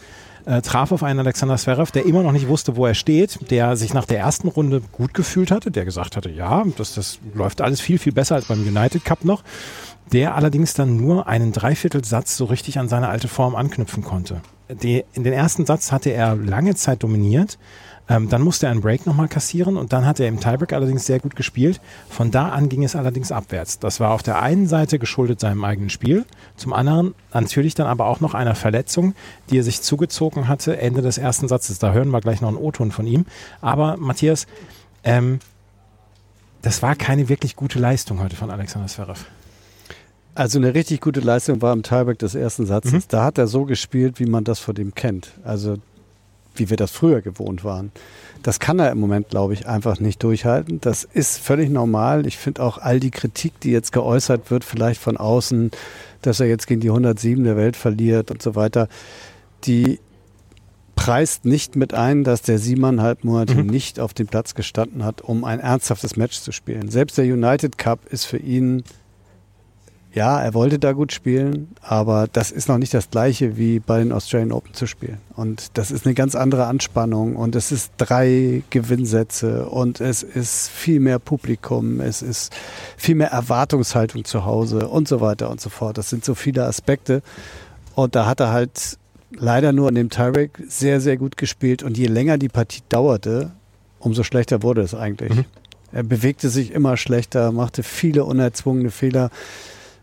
Speaker 1: äh, traf auf einen Alexander Zverev, der immer noch nicht wusste, wo er steht, der sich nach der ersten Runde gut gefühlt hatte, der gesagt hatte, ja, das, das läuft alles viel, viel besser als beim United Cup noch, der allerdings dann nur einen Dreiviertelsatz so richtig an seine alte Form anknüpfen konnte. Die, in den ersten Satz hatte er lange Zeit dominiert, ähm, dann musste er einen Break nochmal kassieren und dann hat er im Tiebreak allerdings sehr gut gespielt. Von da an ging es allerdings abwärts. Das war auf der einen Seite geschuldet seinem eigenen Spiel, zum anderen natürlich dann aber auch noch einer Verletzung, die er sich zugezogen hatte Ende des ersten Satzes. Da hören wir gleich noch einen O-Ton von ihm. Aber Matthias, ähm, das war keine wirklich gute Leistung heute von Alexander Zverev.
Speaker 2: Also eine richtig gute Leistung war im Tiebreak des ersten Satzes. Mhm. Da hat er so gespielt, wie man das von ihm kennt. Also wie wir das früher gewohnt waren. Das kann er im Moment, glaube ich, einfach nicht durchhalten. Das ist völlig normal. Ich finde auch all die Kritik, die jetzt geäußert wird, vielleicht von außen, dass er jetzt gegen die 107 der Welt verliert und so weiter, die preist nicht mit ein, dass der siebeneinhalb Monate mhm. nicht auf dem Platz gestanden hat, um ein ernsthaftes Match zu spielen. Selbst der United Cup ist für ihn ja, er wollte da gut spielen, aber das ist noch nicht das gleiche wie bei den Australian Open zu spielen. Und das ist eine ganz andere Anspannung und es ist drei Gewinnsätze und es ist viel mehr Publikum, es ist viel mehr Erwartungshaltung zu Hause und so weiter und so fort. Das sind so viele Aspekte. Und da hat er halt leider nur an dem Tiebreak sehr, sehr gut gespielt. Und je länger die Partie dauerte, umso schlechter wurde es eigentlich. Mhm. Er bewegte sich immer schlechter, machte viele unerzwungene Fehler.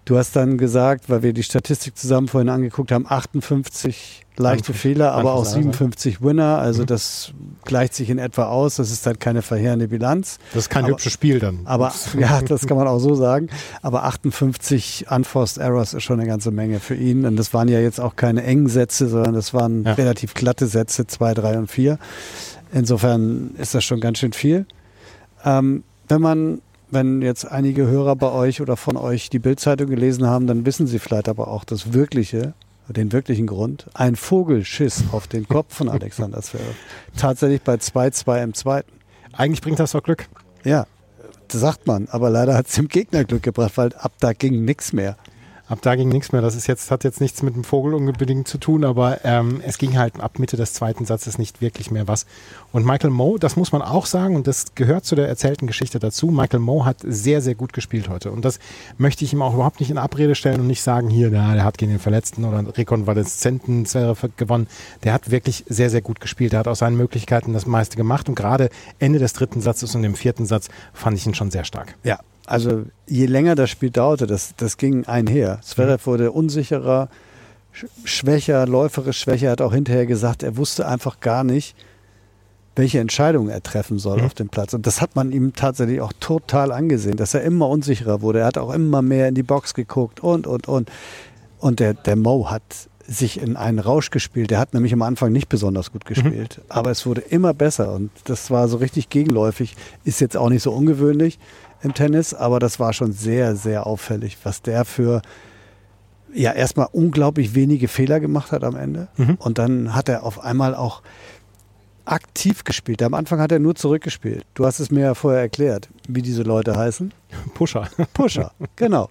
Speaker 2: Du hast dann gesagt, weil wir die Statistik zusammen vorhin angeguckt haben, 58 leichte Fehler, aber auch 57 Winner. Also mhm. das gleicht sich in etwa aus. Das ist dann keine verheerende Bilanz.
Speaker 1: Das ist kein
Speaker 2: aber,
Speaker 1: hübsches Spiel dann.
Speaker 2: Aber ja, das kann man auch so sagen. Aber 58 Unforced Errors ist schon eine ganze Menge für ihn. Und das waren ja jetzt auch keine engen Sätze, sondern das waren ja. relativ glatte Sätze, zwei, drei und vier. Insofern ist das schon ganz schön viel. Ähm, wenn man wenn jetzt einige Hörer bei euch oder von euch die Bildzeitung gelesen haben, dann wissen sie vielleicht aber auch das wirkliche, den wirklichen Grund. Ein Vogelschiss auf den Kopf von Alexander Zverev. Tatsächlich bei 2-2 im zweiten.
Speaker 1: Eigentlich bringt das doch Glück.
Speaker 2: Ja, das sagt man. Aber leider hat es dem Gegner Glück gebracht, weil ab da ging nichts mehr.
Speaker 1: Ab da ging nichts mehr. Das ist jetzt, hat jetzt nichts mit dem Vogel unbedingt zu tun, aber ähm, es ging halt ab Mitte des zweiten Satzes nicht wirklich mehr was. Und Michael Moe, das muss man auch sagen, und das gehört zu der erzählten Geschichte dazu. Michael Moe hat sehr, sehr gut gespielt heute. Und das möchte ich ihm auch überhaupt nicht in Abrede stellen und nicht sagen, hier, na, der hat gegen den Verletzten oder Rekonvaleszenten gewonnen. Der hat wirklich sehr, sehr gut gespielt. Er hat aus seinen Möglichkeiten das meiste gemacht. Und gerade Ende des dritten Satzes und im vierten Satz fand ich ihn schon sehr stark.
Speaker 2: Ja, also je länger das Spiel dauerte, das, das ging einher. Zverev mhm. wurde unsicherer, schwächer, läuferisch schwächer. Er hat auch hinterher gesagt, er wusste einfach gar nicht, welche Entscheidung er treffen soll mhm. auf dem Platz. Und das hat man ihm tatsächlich auch total angesehen, dass er immer unsicherer wurde. Er hat auch immer mehr in die Box geguckt und, und, und. Und der, der Mo hat sich in einen Rausch gespielt. Der hat nämlich am Anfang nicht besonders gut mhm. gespielt, mhm. aber es wurde immer besser und das war so richtig gegenläufig. Ist jetzt auch nicht so ungewöhnlich im Tennis, aber das war schon sehr, sehr auffällig, was der für ja erstmal unglaublich wenige Fehler gemacht hat am Ende. Mhm. Und dann hat er auf einmal auch aktiv gespielt. Am Anfang hat er nur zurückgespielt. Du hast es mir ja vorher erklärt, wie diese Leute heißen.
Speaker 1: Pusher.
Speaker 2: Pusher, genau.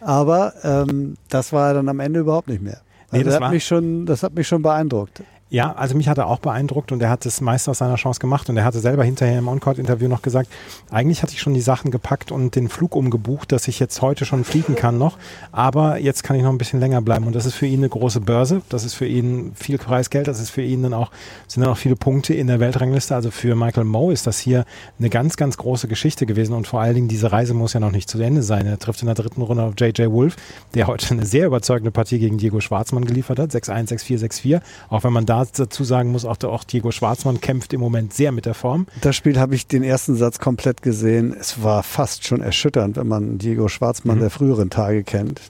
Speaker 2: Aber ähm, das war er dann am Ende überhaupt nicht mehr. Also nee, das, das, hat mich schon, das hat mich schon beeindruckt.
Speaker 1: Ja, also mich hat er auch beeindruckt und er hat das meiste aus seiner Chance gemacht und er hatte selber hinterher im On-Court-Interview noch gesagt, eigentlich hatte ich schon die Sachen gepackt und den Flug umgebucht, dass ich jetzt heute schon fliegen kann noch, aber jetzt kann ich noch ein bisschen länger bleiben und das ist für ihn eine große Börse, das ist für ihn viel Preisgeld, das ist für ihn dann auch, sind dann auch viele Punkte in der Weltrangliste, also für Michael Moe ist das hier eine ganz, ganz große Geschichte gewesen und vor allen Dingen diese Reise muss ja noch nicht zu Ende sein. Er trifft in der dritten Runde auf JJ Wolf, der heute eine sehr überzeugende Partie gegen Diego Schwarzmann geliefert hat, 6-1, 6-4, 6-4, auch wenn man da dazu sagen muss, auch, auch Diego Schwarzmann kämpft im Moment sehr mit der Form.
Speaker 2: Das Spiel habe ich den ersten Satz komplett gesehen. Es war fast schon erschütternd, wenn man Diego Schwarzmann mhm. der früheren Tage kennt.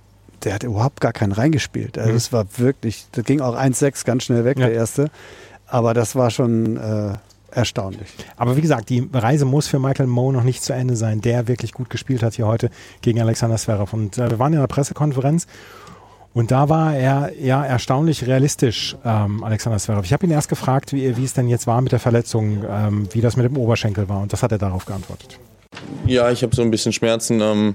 Speaker 2: Der hat überhaupt gar keinen reingespielt. Also mhm. es war wirklich, das ging auch 1-6 ganz schnell weg, ja. der erste. Aber das war schon äh, erstaunlich.
Speaker 1: Aber wie gesagt, die Reise muss für Michael Moe noch nicht zu Ende sein, der wirklich gut gespielt hat hier heute gegen Alexander Zverev. Und äh, wir waren in der Pressekonferenz und da war er ja erstaunlich realistisch, ähm, Alexander Zverev. Ich habe ihn erst gefragt, wie, wie, es denn jetzt war mit der Verletzung, ähm, wie das mit dem Oberschenkel war. Und das hat er darauf geantwortet.
Speaker 4: Ja, ich habe so ein bisschen Schmerzen am,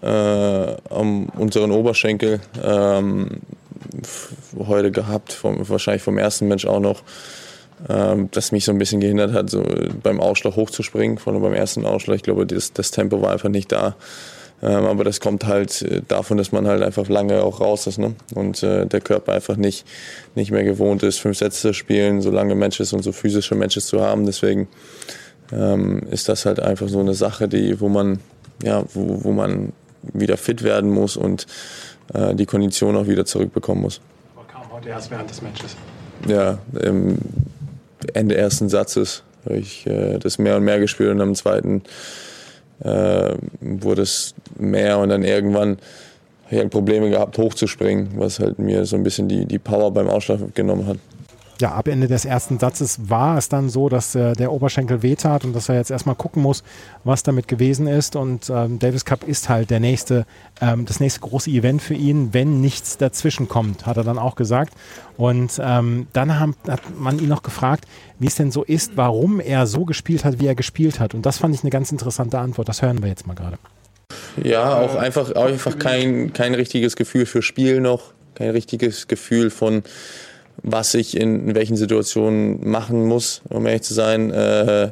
Speaker 4: äh, am unteren Oberschenkel ähm, heute gehabt, vom, wahrscheinlich vom ersten Mensch auch noch, ähm, das mich so ein bisschen gehindert hat, so beim Ausschlag hochzuspringen, vor allem beim ersten Ausschlag. Ich glaube, das, das Tempo war einfach nicht da. Ähm, aber das kommt halt äh, davon, dass man halt einfach lange auch raus ist ne? und äh, der Körper einfach nicht, nicht mehr gewohnt ist, fünf Sätze zu spielen, so lange Matches und so physische Matches zu haben. Deswegen ähm, ist das halt einfach so eine Sache, die, wo man, ja, wo, wo man wieder fit werden muss und äh, die Kondition auch wieder zurückbekommen muss.
Speaker 1: Aber kam heute erst während des Matches.
Speaker 4: Ja, im Ende ersten Satzes habe ich äh, das mehr und mehr gespielt und am zweiten äh, wurde es mehr und dann irgendwann habe ich Probleme gehabt, hochzuspringen, was halt mir so ein bisschen die, die Power beim Ausschlag genommen hat
Speaker 1: ja, ab Ende des ersten Satzes war es dann so, dass äh, der Oberschenkel wehtat und dass er jetzt erstmal gucken muss, was damit gewesen ist. Und ähm, Davis Cup ist halt der nächste, ähm, das nächste große Event für ihn, wenn nichts dazwischen kommt, hat er dann auch gesagt. Und ähm, dann haben, hat man ihn noch gefragt, wie es denn so ist, warum er so gespielt hat, wie er gespielt hat. Und das fand ich eine ganz interessante Antwort. Das hören wir jetzt mal gerade.
Speaker 4: Ja, auch einfach, einfach kein, kein richtiges Gefühl für Spiel noch, kein richtiges Gefühl von was ich in welchen Situationen machen muss, um ehrlich zu sein. Äh,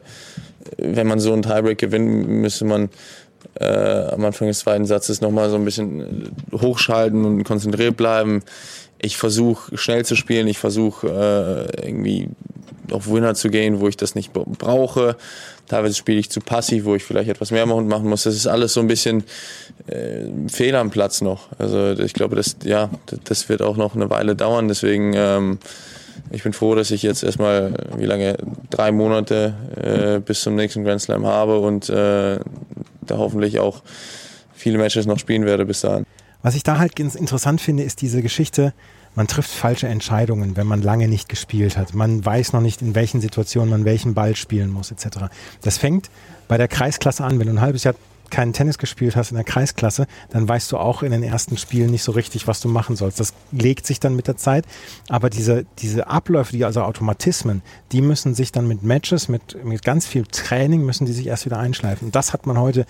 Speaker 4: wenn man so einen Tiebreak gewinnt, müsste man äh, am Anfang des zweiten Satzes nochmal so ein bisschen hochschalten und konzentriert bleiben. Ich versuche schnell zu spielen, ich versuche äh, irgendwie auf Winner zu gehen, wo ich das nicht brauche. Teilweise spiele ich zu passiv, wo ich vielleicht etwas mehr machen muss. Das ist alles so ein bisschen äh, Fehl am Platz noch. Also ich glaube, das, ja, das wird auch noch eine Weile dauern. Deswegen, ähm, ich bin froh, dass ich jetzt erstmal, wie lange, drei Monate äh, bis zum nächsten Grand Slam habe und äh, da hoffentlich auch viele Matches noch spielen werde bis dahin.
Speaker 1: Was ich da halt ganz interessant finde, ist diese Geschichte, man trifft falsche Entscheidungen, wenn man lange nicht gespielt hat. Man weiß noch nicht, in welchen Situationen man welchen Ball spielen muss, etc. Das fängt bei der Kreisklasse an. Wenn du ein halbes Jahr keinen Tennis gespielt hast in der Kreisklasse, dann weißt du auch in den ersten Spielen nicht so richtig, was du machen sollst. Das legt sich dann mit der Zeit. Aber diese, diese Abläufe, die also Automatismen, die müssen sich dann mit Matches, mit, mit ganz viel Training, müssen die sich erst wieder einschleifen. Und das hat man heute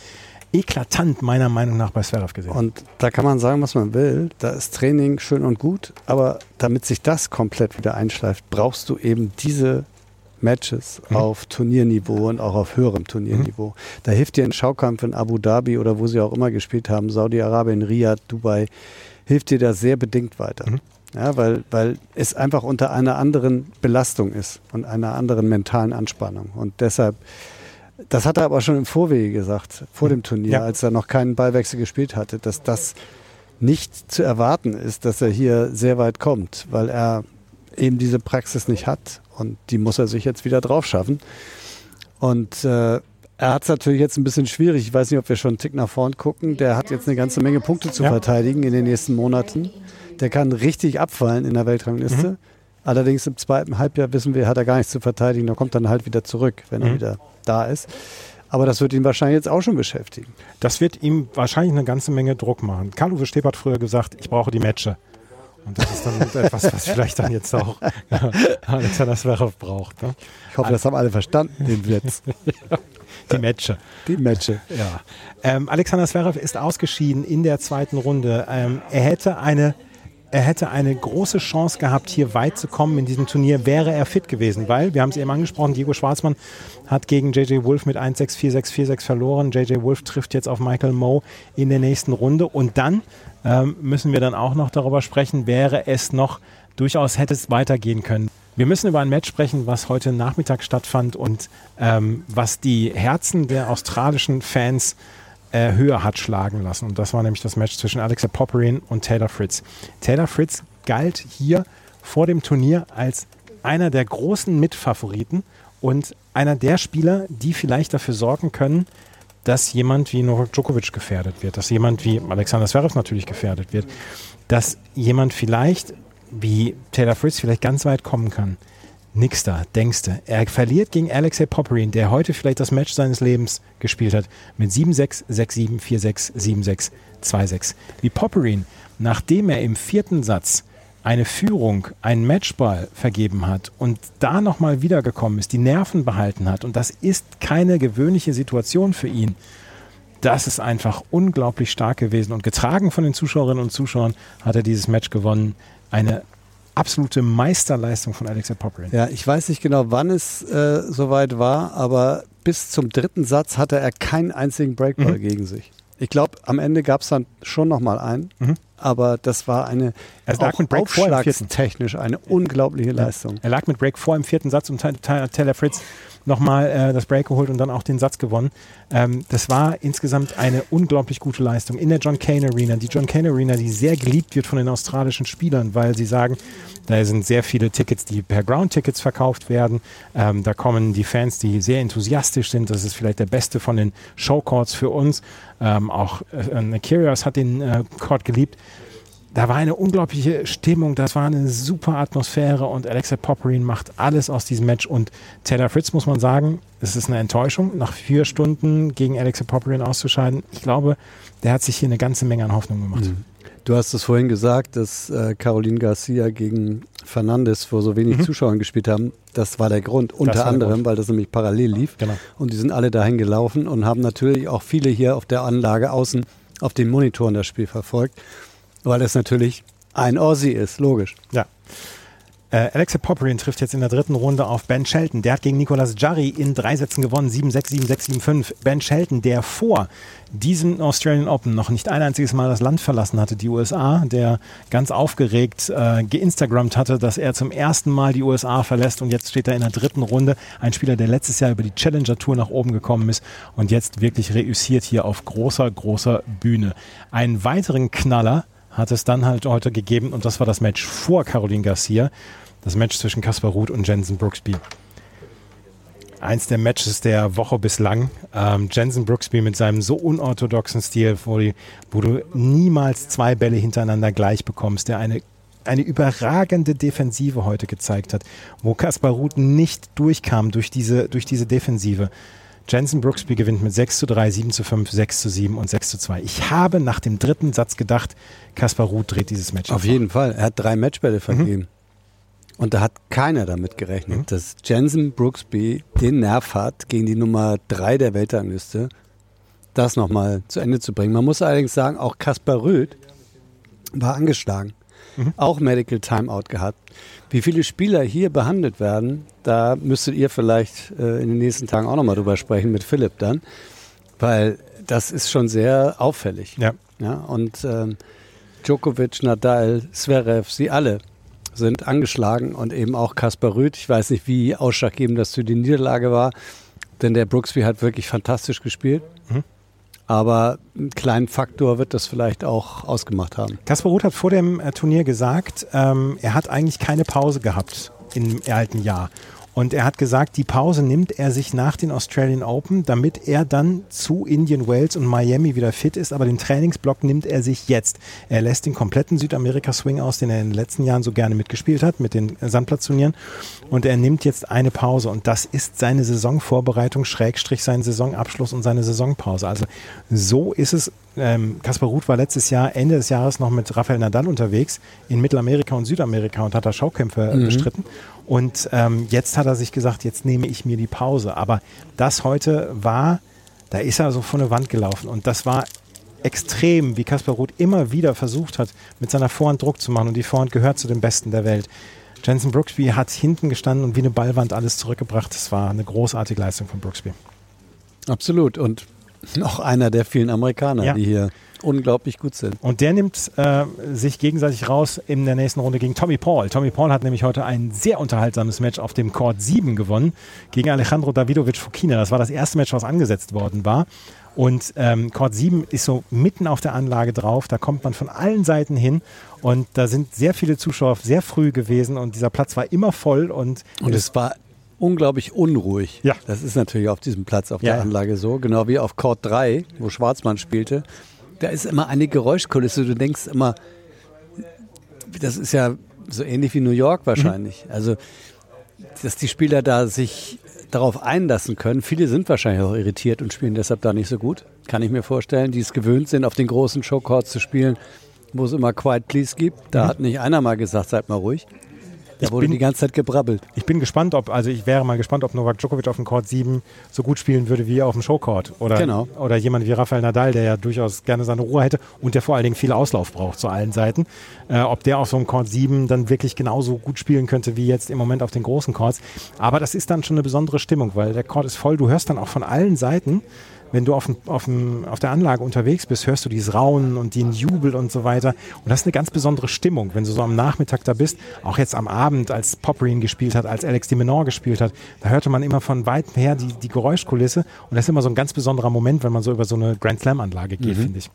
Speaker 1: eklatant meiner Meinung nach bei Zverev gesehen.
Speaker 2: Und da kann man sagen, was man will. Da ist Training schön und gut, aber damit sich das komplett wieder einschleift, brauchst du eben diese Matches mhm. auf Turnierniveau und auch auf höherem Turnierniveau. Mhm. Da hilft dir ein Schaukampf in Abu Dhabi oder wo sie auch immer gespielt haben, Saudi-Arabien, Riyadh, Dubai, hilft dir da sehr bedingt weiter. Mhm. Ja, weil, weil es einfach unter einer anderen Belastung ist und einer anderen mentalen Anspannung. Und deshalb, das hat er aber schon im Vorwege gesagt, vor dem Turnier, ja. als er noch keinen Ballwechsel gespielt hatte, dass das nicht zu erwarten ist, dass er hier sehr weit kommt, weil er eben diese Praxis nicht hat und die muss er sich jetzt wieder drauf schaffen. Und äh, er hat es natürlich jetzt ein bisschen schwierig. Ich weiß nicht, ob wir schon einen Tick nach vorn gucken. Der hat jetzt eine ganze Menge Punkte zu ja. verteidigen in den nächsten Monaten. Der kann richtig abfallen in der Weltrangliste. Mhm. Allerdings im zweiten Halbjahr wissen wir, hat er gar nichts zu verteidigen. Da kommt dann halt wieder zurück, wenn mhm. er wieder da ist. Aber das wird ihn wahrscheinlich jetzt auch schon beschäftigen.
Speaker 1: Das wird ihm wahrscheinlich eine ganze Menge Druck machen. Karl-Uwe Stepp hat früher gesagt, ich brauche die Matches. Und das ist dann etwas, was vielleicht dann jetzt auch Alexander Zverev braucht. Ne?
Speaker 2: Ich hoffe, das haben alle verstanden, den Witz.
Speaker 1: Die Matche.
Speaker 2: Die Matche.
Speaker 1: Ja. Ähm, Alexander Zverev ist ausgeschieden in der zweiten Runde. Ähm, er hätte eine er hätte eine große Chance gehabt, hier weit zu kommen in diesem Turnier, wäre er fit gewesen, weil, wir haben es eben angesprochen, Diego Schwarzmann hat gegen JJ Wolf mit 1-6, 4-6, 4-6 verloren. JJ Wolf trifft jetzt auf Michael Moe in der nächsten Runde und dann ähm, müssen wir dann auch noch darüber sprechen, wäre es noch durchaus hätte es weitergehen können. Wir müssen über ein Match sprechen, was heute Nachmittag stattfand und ähm, was die Herzen der australischen Fans höher hat schlagen lassen. Und das war nämlich das Match zwischen Alexa Popperin und Taylor Fritz. Taylor Fritz galt hier vor dem Turnier als einer der großen Mitfavoriten und einer der Spieler, die vielleicht dafür sorgen können, dass jemand wie Novak Djokovic gefährdet wird, dass jemand wie Alexander Zverev natürlich gefährdet wird, dass jemand vielleicht wie Taylor Fritz vielleicht ganz weit kommen kann. Nix da, denkste. Er verliert gegen Alexei Popperin, der heute vielleicht das Match seines Lebens gespielt hat, mit 7-6, 6-7, 4-6, 7-6, 2-6. Wie Popperin, nachdem er im vierten Satz eine Führung, einen Matchball vergeben hat und da nochmal wiedergekommen ist, die Nerven behalten hat, und das ist keine gewöhnliche Situation für ihn, das ist einfach unglaublich stark gewesen. Und getragen von den Zuschauerinnen und Zuschauern hat er dieses Match gewonnen. Eine absolute Meisterleistung von Alexei Popperin.
Speaker 2: Ja, ich weiß nicht genau, wann es äh, soweit war, aber bis zum dritten Satz hatte er keinen einzigen Breakball mhm. gegen sich. Ich glaube, am Ende gab es dann schon nochmal einen, mhm. aber das war eine
Speaker 1: er lag mit Break
Speaker 2: technisch eine unglaubliche Leistung.
Speaker 1: Er lag mit Break vor im vierten Satz und Taylor Fritz nochmal äh, das Break geholt und dann auch den Satz gewonnen. Ähm, das war insgesamt eine unglaublich gute Leistung in der John Kane Arena. Die John Kane Arena, die sehr geliebt wird von den australischen Spielern, weil sie sagen, da sind sehr viele Tickets, die per Ground-Tickets verkauft werden. Ähm, da kommen die Fans, die sehr enthusiastisch sind. Das ist vielleicht der beste von den Showcourts für uns. Ähm, auch äh, Kyrgios hat den äh, Court geliebt da war eine unglaubliche Stimmung, das war eine super Atmosphäre und Alexa Popperin macht alles aus diesem Match und Taylor Fritz muss man sagen, es ist eine Enttäuschung, nach vier Stunden gegen Alexa Popperin auszuscheiden. Ich glaube, der hat sich hier eine ganze Menge an Hoffnung gemacht. Mhm.
Speaker 2: Du hast es vorhin gesagt, dass äh, Caroline Garcia gegen Fernandes vor so wenig mhm. Zuschauern gespielt haben. Das war der Grund, unter anderem, Grund. weil das nämlich parallel lief. Genau. Und die sind alle dahin gelaufen und haben natürlich auch viele hier auf der Anlage außen auf den Monitoren das Spiel verfolgt. Weil es natürlich ein Aussie ist, logisch.
Speaker 1: Ja. Äh, Alexa Popperin trifft jetzt in der dritten Runde auf Ben Shelton. Der hat gegen Nicolas Jarry in drei Sätzen gewonnen, 7-6, 7-6, 7-5. Ben Shelton, der vor diesem Australian Open noch nicht ein einziges Mal das Land verlassen hatte, die USA, der ganz aufgeregt äh, geinstagrammt hatte, dass er zum ersten Mal die USA verlässt und jetzt steht er in der dritten Runde. Ein Spieler, der letztes Jahr über die Challenger Tour nach oben gekommen ist und jetzt wirklich reüssiert hier auf großer, großer Bühne. Einen weiteren Knaller hat es dann halt heute gegeben und das war das Match vor Caroline Garcia, das Match zwischen Kaspar Ruth und Jensen Brooksby. Eins der Matches der Woche bislang. Ähm, Jensen Brooksby mit seinem so unorthodoxen Stil, wo, du niemals zwei Bälle hintereinander gleich bekommst, der eine eine überragende Defensive heute gezeigt hat, wo Kaspar Ruth nicht durchkam durch diese, durch diese Defensive. Jensen Brooksby gewinnt mit 6 zu 3, 7 zu 5, 6 zu 7 und 6 zu 2. Ich habe nach dem dritten Satz gedacht, Kaspar Ruth dreht dieses Match.
Speaker 2: Auf jeden Fall. Er hat drei Matchbälle mhm. vergeben. Mhm. Und da hat keiner damit gerechnet, mhm. dass Jensen Brooksby den Nerv hat, gegen die Nummer 3 der Weltrangliste das nochmal zu Ende zu bringen. Man muss allerdings sagen, auch Kaspar Röth war angeschlagen. Mhm. Auch Medical Timeout gehabt. Wie viele Spieler hier behandelt werden, da müsstet ihr vielleicht äh, in den nächsten Tagen auch nochmal drüber sprechen mit Philipp dann, weil das ist schon sehr auffällig.
Speaker 1: Ja.
Speaker 2: ja und ähm, Djokovic, Nadal, Zverev, sie alle sind angeschlagen und eben auch Kaspar Rüth. Ich weiß nicht, wie ausschlaggebend das für die Niederlage war, denn der Brooksby hat wirklich fantastisch gespielt. Mhm. Aber einen kleinen Faktor wird das vielleicht auch ausgemacht haben.
Speaker 1: Kaspar Ruth hat vor dem äh, Turnier gesagt, ähm, er hat eigentlich keine Pause gehabt im alten Jahr. Und er hat gesagt, die Pause nimmt er sich nach den Australian Open, damit er dann zu Indian Wales und Miami wieder fit ist. Aber den Trainingsblock nimmt er sich jetzt. Er lässt den kompletten Südamerika-Swing aus, den er in den letzten Jahren so gerne mitgespielt hat, mit den Sandplatzturnieren. Und er nimmt jetzt eine Pause. Und das ist seine Saisonvorbereitung, Schrägstrich sein Saisonabschluss und seine Saisonpause. Also so ist es ähm, Kaspar Ruth war letztes Jahr, Ende des Jahres noch mit Rafael Nadal unterwegs in Mittelamerika und Südamerika und hat da Schaukämpfe mhm. bestritten. Und ähm, jetzt hat er sich gesagt, jetzt nehme ich mir die Pause. Aber das heute war, da ist er so von der Wand gelaufen. Und das war extrem, wie Kaspar Ruth immer wieder versucht hat, mit seiner Vorhand Druck zu machen. Und die Vorhand gehört zu den Besten der Welt. Jensen Brooksby hat hinten gestanden und wie eine Ballwand alles zurückgebracht. Das war eine großartige Leistung von Brooksby.
Speaker 2: Absolut. Und noch einer der vielen Amerikaner, ja. die hier unglaublich gut sind.
Speaker 1: Und der nimmt äh, sich gegenseitig raus in der nächsten Runde gegen Tommy Paul. Tommy Paul hat nämlich heute ein sehr unterhaltsames Match auf dem Court 7 gewonnen gegen Alejandro Davidovic Fukina. Das war das erste Match, was angesetzt worden war. Und ähm, Court 7 ist so mitten auf der Anlage drauf. Da kommt man von allen Seiten hin. Und da sind sehr viele Zuschauer sehr früh gewesen. Und dieser Platz war immer voll. Und,
Speaker 2: und es war unglaublich unruhig.
Speaker 1: Ja.
Speaker 2: Das ist natürlich auf diesem Platz auf ja. der Anlage so. Genau wie auf Court 3, wo Schwarzmann spielte da ist immer eine Geräuschkulisse. Du denkst immer, das ist ja so ähnlich wie New York wahrscheinlich. Mhm. Also, dass die Spieler da sich darauf einlassen können. Viele sind wahrscheinlich auch irritiert und spielen deshalb da nicht so gut. Kann ich mir vorstellen, die es gewöhnt sind, auf den großen Showcourts zu spielen, wo es immer Quiet Please gibt. Da mhm. hat nicht einer mal gesagt, seid mal ruhig. Da ich wurde bin, die ganze Zeit gebrabbelt.
Speaker 1: Ich bin gespannt, ob, also ich wäre mal gespannt, ob Novak Djokovic auf dem Court 7 so gut spielen würde wie auf dem Showcourt. Oder,
Speaker 2: genau.
Speaker 1: oder jemand wie Rafael Nadal, der ja durchaus gerne seine Ruhe hätte und der vor allen Dingen viel Auslauf braucht zu allen Seiten. Äh, ob der auf so einem Court 7 dann wirklich genauso gut spielen könnte wie jetzt im Moment auf den großen Courts. Aber das ist dann schon eine besondere Stimmung, weil der Court ist voll. Du hörst dann auch von allen Seiten, wenn du auf, auf, auf der Anlage unterwegs bist, hörst du dieses Raunen und den Jubel und so weiter. Und das ist eine ganz besondere Stimmung, wenn du so am Nachmittag da bist. Auch jetzt am Abend, als Poprin gespielt hat, als Alex de Menor gespielt hat, da hörte man immer von weitem her die, die Geräuschkulisse. Und das ist immer so ein ganz besonderer Moment, wenn man so über so eine Grand Slam-Anlage geht, mhm. finde ich.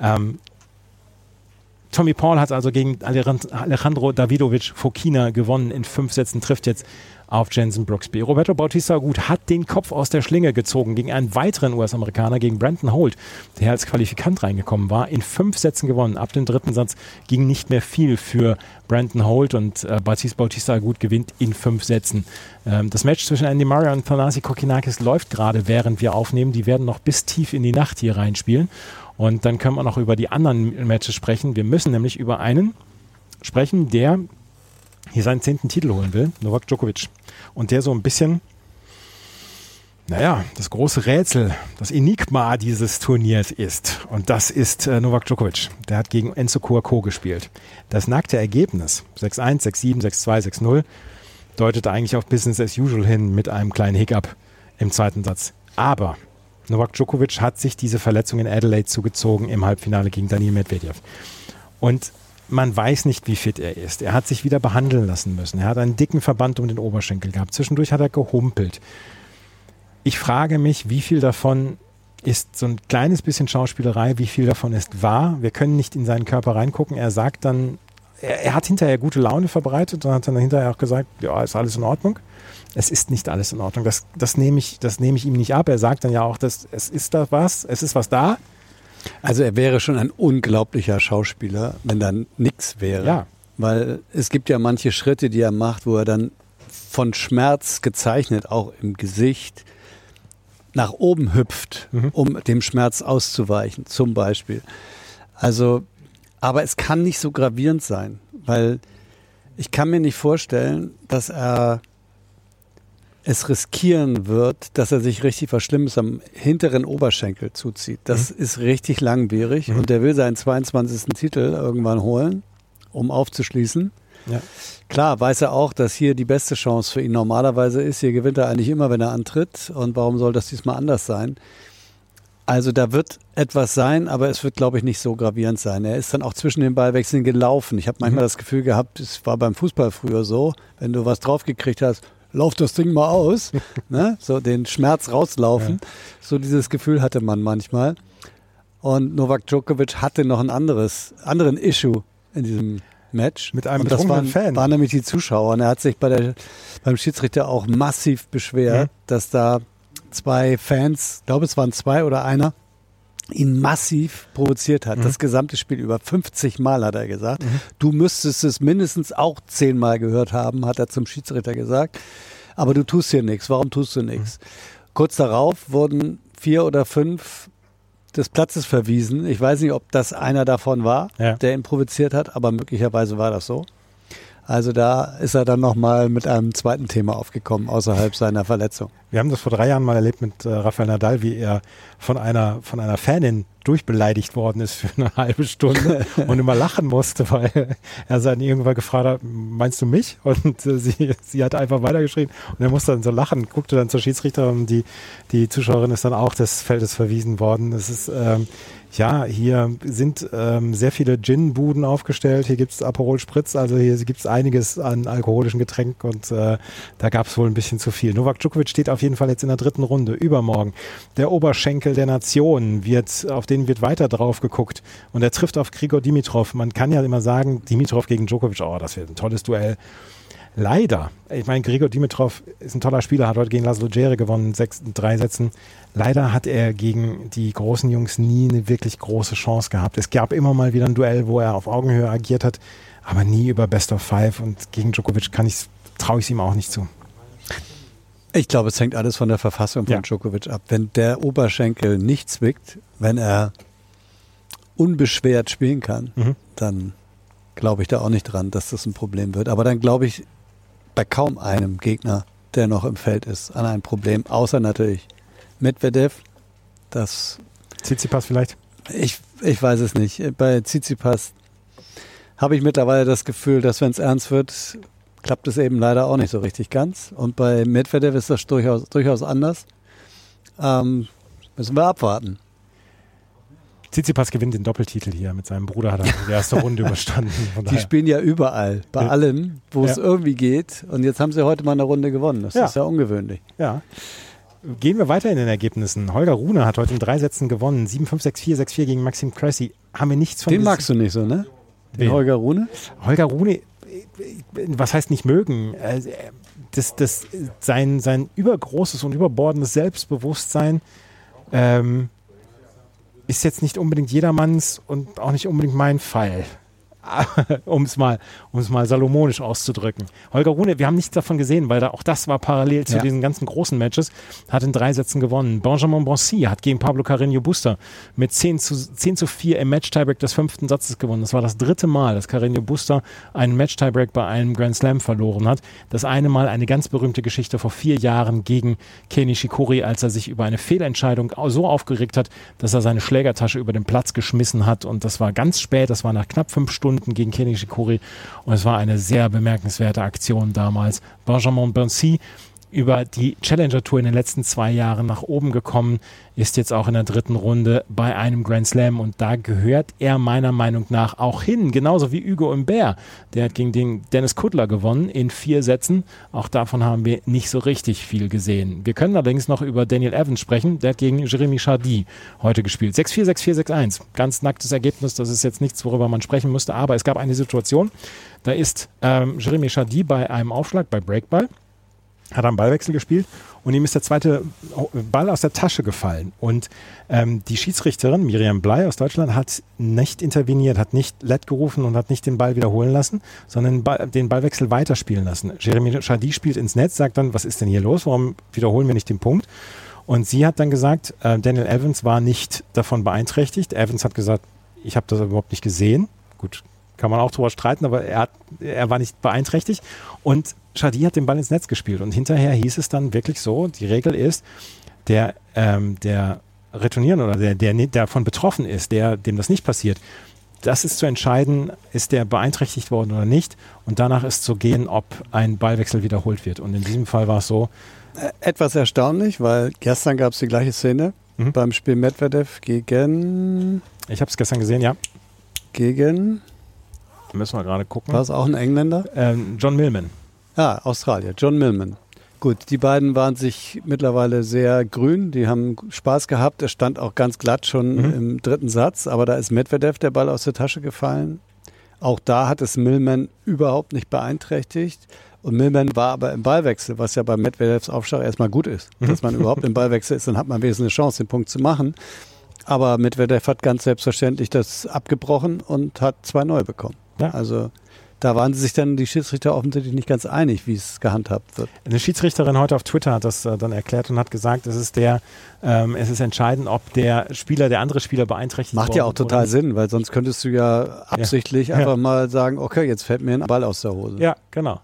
Speaker 1: Ähm, Tommy Paul hat also gegen Alejandro Davidovic Fokina gewonnen in fünf Sätzen, trifft jetzt auf Jensen Brooksby. Roberto Bautista Gut hat den Kopf aus der Schlinge gezogen gegen einen weiteren US-Amerikaner, gegen Brandon Holt, der als Qualifikant reingekommen war, in fünf Sätzen gewonnen. Ab dem dritten Satz ging nicht mehr viel für Brandon Holt und äh, Bautista, Bautista Gut gewinnt in fünf Sätzen. Ähm, das Match zwischen Andy Murray und Thanasi Kokinakis läuft gerade, während wir aufnehmen. Die werden noch bis tief in die Nacht hier reinspielen. Und dann können wir noch über die anderen Matches sprechen. Wir müssen nämlich über einen sprechen, der hier seinen zehnten Titel holen will, Novak Djokovic. Und der so ein bisschen, naja, das große Rätsel, das Enigma dieses Turniers ist. Und das ist äh, Novak Djokovic. Der hat gegen Enzo Kouakou gespielt. Das nackte Ergebnis, 6-1, 6-7, 6-2, 6-0, deutete eigentlich auf Business as usual hin mit einem kleinen Hiccup im zweiten Satz. Aber Novak Djokovic hat sich diese Verletzung in Adelaide zugezogen im Halbfinale gegen Daniel Medvedev. Und man weiß nicht, wie fit er ist. Er hat sich wieder behandeln lassen müssen. Er hat einen dicken Verband um den Oberschenkel gehabt. Zwischendurch hat er gehumpelt. Ich frage mich, wie viel davon ist so ein kleines bisschen Schauspielerei, wie viel davon ist wahr. Wir können nicht in seinen Körper reingucken. Er sagt dann, er, er hat hinterher gute Laune verbreitet und hat dann hinterher auch gesagt, ja, ist alles in Ordnung. Es ist nicht alles in Ordnung. Das, das nehme ich, das nehme ich ihm nicht ab. Er sagt dann ja auch, dass es ist da was, es ist was da.
Speaker 2: Also er wäre schon ein unglaublicher Schauspieler, wenn dann nichts wäre.
Speaker 1: Ja.
Speaker 2: Weil es gibt ja manche Schritte, die er macht, wo er dann von Schmerz gezeichnet, auch im Gesicht, nach oben hüpft, mhm. um dem Schmerz auszuweichen, zum Beispiel. Also, aber es kann nicht so gravierend sein, weil ich kann mir nicht vorstellen, dass er es riskieren wird, dass er sich richtig was Schlimmes am hinteren Oberschenkel zuzieht. Das mhm. ist richtig langwierig mhm. und der will seinen 22. Titel irgendwann holen, um aufzuschließen. Ja. Klar weiß er auch, dass hier die beste Chance für ihn normalerweise ist. Hier gewinnt er eigentlich immer, wenn er antritt. Und warum soll das diesmal anders sein? Also da wird etwas sein, aber es wird, glaube ich, nicht so gravierend sein. Er ist dann auch zwischen den Ballwechseln gelaufen. Ich habe manchmal mhm. das Gefühl gehabt, es war beim Fußball früher so, wenn du was draufgekriegt hast, lauf das Ding mal aus, ne? so den Schmerz rauslaufen. Ja. So dieses Gefühl hatte man manchmal. Und Novak Djokovic hatte noch ein anderes, anderen Issue in diesem Match.
Speaker 1: Mit einem
Speaker 2: und das
Speaker 1: waren, Fan.
Speaker 2: waren nämlich die Zuschauer. Und er hat sich bei der, beim Schiedsrichter auch massiv beschwert, mhm. dass da zwei Fans, ich glaube es waren zwei oder einer, ihn massiv provoziert hat. Mhm. Das gesamte Spiel über 50 Mal hat er gesagt. Mhm. Du müsstest es mindestens auch zehnmal gehört haben, hat er zum Schiedsrichter gesagt. Aber du tust hier nichts. Warum tust du nichts? Mhm. Kurz darauf wurden vier oder fünf des Platzes verwiesen. Ich weiß nicht, ob das einer davon war, ja. der ihn provoziert hat, aber möglicherweise war das so. Also da ist er dann nochmal mit einem zweiten Thema aufgekommen, außerhalb seiner Verletzung.
Speaker 1: Wir haben das vor drei Jahren mal erlebt mit äh, Rafael Nadal, wie er von einer, von einer Fanin durchbeleidigt worden ist für eine halbe Stunde und immer lachen musste, weil er dann irgendwann gefragt hat, meinst du mich? Und äh, sie, sie hat einfach weitergeschrieben und er musste dann so lachen, guckte dann zur Schiedsrichterin und die, die Zuschauerin ist dann auch des Feldes verwiesen worden. Es ist, ähm, ja, hier sind ähm, sehr viele Gin-Buden aufgestellt. Hier gibt es Aperol Spritz, also hier gibt es einiges an alkoholischen Getränken und äh, da gab es wohl ein bisschen zu viel. Novak Djokovic steht auf jeden Fall jetzt in der dritten Runde, übermorgen. Der Oberschenkel der Nation wird, auf den wird weiter drauf geguckt und er trifft auf Grigor Dimitrov. Man kann ja immer sagen, Dimitrov gegen Djokovic, oh, das wird ein tolles Duell. Leider, ich meine, Grigor Dimitrov ist ein toller Spieler, hat heute gegen Laszlo Djere gewonnen, sechs, drei Sätzen. Leider hat er gegen die großen Jungs nie eine wirklich große Chance gehabt. Es gab immer mal wieder ein Duell, wo er auf Augenhöhe agiert hat, aber nie über Best of Five. Und gegen Djokovic kann ich, traue ich es ihm auch nicht zu.
Speaker 2: Ich glaube, es hängt alles von der Verfassung von ja. Djokovic ab. Wenn der Oberschenkel nicht zwickt, wenn er unbeschwert spielen kann, mhm. dann glaube ich da auch nicht dran, dass das ein Problem wird. Aber dann glaube ich bei kaum einem Gegner, der noch im Feld ist, an ein Problem, außer natürlich Medvedev. Das
Speaker 1: Tsitsipas vielleicht?
Speaker 2: Ich, ich weiß es nicht. Bei Tsitsipas habe ich mittlerweile das Gefühl, dass wenn es ernst wird, klappt es eben leider auch nicht so richtig ganz. Und bei Medvedev ist das durchaus, durchaus anders. Ähm, müssen wir abwarten.
Speaker 1: Tsitsipas gewinnt den Doppeltitel hier. Mit seinem Bruder hat er die erste Runde überstanden.
Speaker 2: Die spielen ja überall, bei ja. allen, wo ja. es irgendwie geht. Und jetzt haben sie heute mal eine Runde gewonnen. Das ja. ist ja ungewöhnlich.
Speaker 1: Ja. Gehen wir weiter in den Ergebnissen. Holger Rune hat heute in drei Sätzen gewonnen. 7-5, 6-4, 6-4 gegen Maxim Cressy. Haben wir nichts von
Speaker 2: Den magst du nicht so, ne? Den Holger Rune?
Speaker 1: Holger Rune, was heißt nicht mögen? Äh, das, das, sein, sein übergroßes und überbordendes Selbstbewusstsein ähm, ist jetzt nicht unbedingt jedermanns und auch nicht unbedingt mein Fall. um es mal, um's mal salomonisch auszudrücken. Holger Rune, wir haben nichts davon gesehen, weil da, auch das war parallel zu ja. diesen ganzen großen Matches, hat in drei Sätzen gewonnen. Benjamin Bonsi hat gegen Pablo Carreño Busta mit 10 zu, 10 zu 4 im Match-Tiebreak des fünften Satzes gewonnen. Das war das dritte Mal, dass Carreño Busta einen Match-Tiebreak bei einem Grand Slam verloren hat. Das eine Mal eine ganz berühmte Geschichte vor vier Jahren gegen Kenny Shikori, als er sich über eine Fehlentscheidung so aufgeregt hat, dass er seine Schlägertasche über den Platz geschmissen hat und das war ganz spät, das war nach knapp fünf Stunden Stunden gegen Kenny Shikori. Und es war eine sehr bemerkenswerte Aktion damals. Benjamin Berncy über die Challenger Tour in den letzten zwei Jahren nach oben gekommen, ist jetzt auch in der dritten Runde bei einem Grand Slam und da gehört er meiner Meinung nach auch hin, genauso wie Hugo Imbert. Der hat gegen den Dennis Kuttler gewonnen in vier Sätzen. Auch davon haben wir nicht so richtig viel gesehen. Wir können allerdings noch über Daniel Evans sprechen. Der hat gegen Jeremy Chardy heute gespielt. 6-4, 6-4, 6-1. Ganz nacktes Ergebnis. Das ist jetzt nichts, worüber man sprechen musste. Aber es gab eine Situation, da ist ähm, Jeremy Chardy bei einem Aufschlag bei Breakball hat einen Ballwechsel gespielt und ihm ist der zweite Ball aus der Tasche gefallen. Und ähm, die Schiedsrichterin Miriam Blei aus Deutschland hat nicht interveniert, hat nicht Let gerufen und hat nicht den Ball wiederholen lassen, sondern den Ballwechsel weiterspielen lassen. Jeremy Chardy spielt ins Netz, sagt dann, was ist denn hier los? Warum wiederholen wir nicht den Punkt? Und sie hat dann gesagt, äh, Daniel Evans war nicht davon beeinträchtigt. Evans hat gesagt, ich habe das überhaupt nicht gesehen. Gut, kann man auch drüber streiten, aber er, hat, er war nicht beeinträchtigt. Und Shadi hat den Ball ins Netz gespielt. Und hinterher hieß es dann wirklich so, die Regel ist, der, ähm, der Retournieren oder der, der, der davon betroffen ist, der, dem das nicht passiert, das ist zu entscheiden, ist der beeinträchtigt worden oder nicht. Und danach ist zu gehen, ob ein Ballwechsel wiederholt wird. Und in diesem Fall war es so.
Speaker 2: Äh, etwas erstaunlich, weil gestern gab es die gleiche Szene mhm. beim Spiel Medvedev gegen.
Speaker 1: Ich habe es gestern gesehen, ja.
Speaker 2: Gegen.
Speaker 1: Müssen wir gerade gucken.
Speaker 2: War es auch ein Engländer?
Speaker 1: Ähm, John Millman.
Speaker 2: Ah, Australier, John Millman. Gut, die beiden waren sich mittlerweile sehr grün, die haben Spaß gehabt. Es stand auch ganz glatt schon mhm. im dritten Satz, aber da ist Medvedev der Ball aus der Tasche gefallen. Auch da hat es Millman überhaupt nicht beeinträchtigt. Und Millman war aber im Ballwechsel, was ja bei Medvedevs Aufschlag erstmal gut ist. Mhm. Dass man überhaupt im Ballwechsel ist, dann hat man wenigstens eine Chance, den Punkt zu machen. Aber Medvedev hat ganz selbstverständlich das abgebrochen und hat zwei neue bekommen. Ja. Also da waren sich dann die Schiedsrichter offensichtlich nicht ganz einig, wie es gehandhabt wird.
Speaker 1: Eine Schiedsrichterin heute auf Twitter hat das äh, dann erklärt und hat gesagt, es ist der, ähm, es ist entscheidend, ob der Spieler, der andere Spieler beeinträchtigt
Speaker 2: Macht ja auch total Sinn, weil sonst könntest du ja absichtlich ja. einfach ja. mal sagen, okay, jetzt fällt mir ein Ball aus der Hose.
Speaker 1: Ja, genau.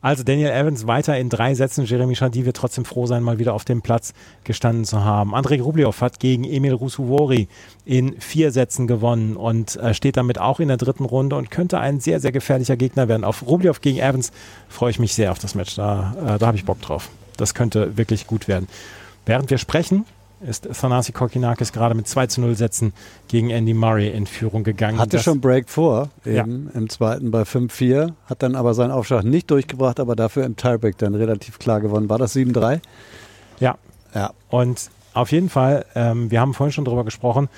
Speaker 1: Also Daniel Evans weiter in drei Sätzen. Jeremy Chadi wird trotzdem froh sein, mal wieder auf dem Platz gestanden zu haben. Andrei Rublev hat gegen Emil Rusuvori in vier Sätzen gewonnen und äh, steht damit auch in der dritten Runde und könnte ein sehr, sehr gefährlicher Gegner werden. Auf Rublev gegen Evans freue ich mich sehr auf das Match. Da, äh, da habe ich Bock drauf. Das könnte wirklich gut werden. Während wir sprechen, ist Thanasi Kokinakis gerade mit 2 zu 0 Sätzen gegen Andy Murray in Führung gegangen.
Speaker 2: Hatte schon Break vor, eben ja. im zweiten bei 5-4, hat dann aber seinen Aufschlag nicht durchgebracht, aber dafür im Tiebreak dann relativ klar gewonnen. War das 7-3?
Speaker 1: Ja. ja. Und auf jeden Fall, ähm, wir haben vorhin schon darüber gesprochen,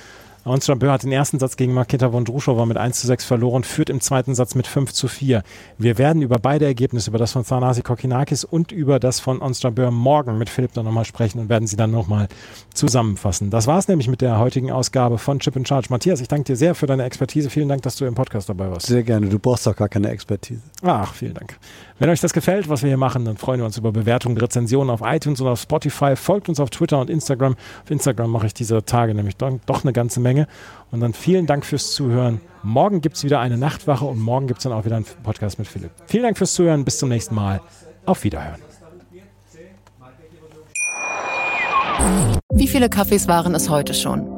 Speaker 1: Onstra Böhr hat den ersten Satz gegen Maketa Vondrushova mit 1 zu 6 verloren, führt im zweiten Satz mit 5 zu 4. Wir werden über beide Ergebnisse, über das von Thanasi Kokinakis und über das von Onstra Böhr morgen mit Philipp dann nochmal sprechen und werden sie dann nochmal zusammenfassen. Das war es nämlich mit der heutigen Ausgabe von Chip in Charge. Matthias, ich danke dir sehr für deine Expertise. Vielen Dank, dass du im Podcast dabei warst.
Speaker 2: Sehr gerne. Du brauchst doch gar keine Expertise.
Speaker 1: Ach, vielen Dank. Wenn euch das gefällt, was wir hier machen, dann freuen wir uns über Bewertungen, Rezensionen auf iTunes und auf Spotify. Folgt uns auf Twitter und Instagram. Auf Instagram mache ich diese Tage nämlich doch eine ganze Menge. Und dann vielen Dank fürs Zuhören. Morgen gibt es wieder eine Nachtwache und morgen gibt es dann auch wieder einen Podcast mit Philipp. Vielen Dank fürs Zuhören. Bis zum nächsten Mal. Auf Wiederhören.
Speaker 5: Wie viele Kaffees waren es heute schon?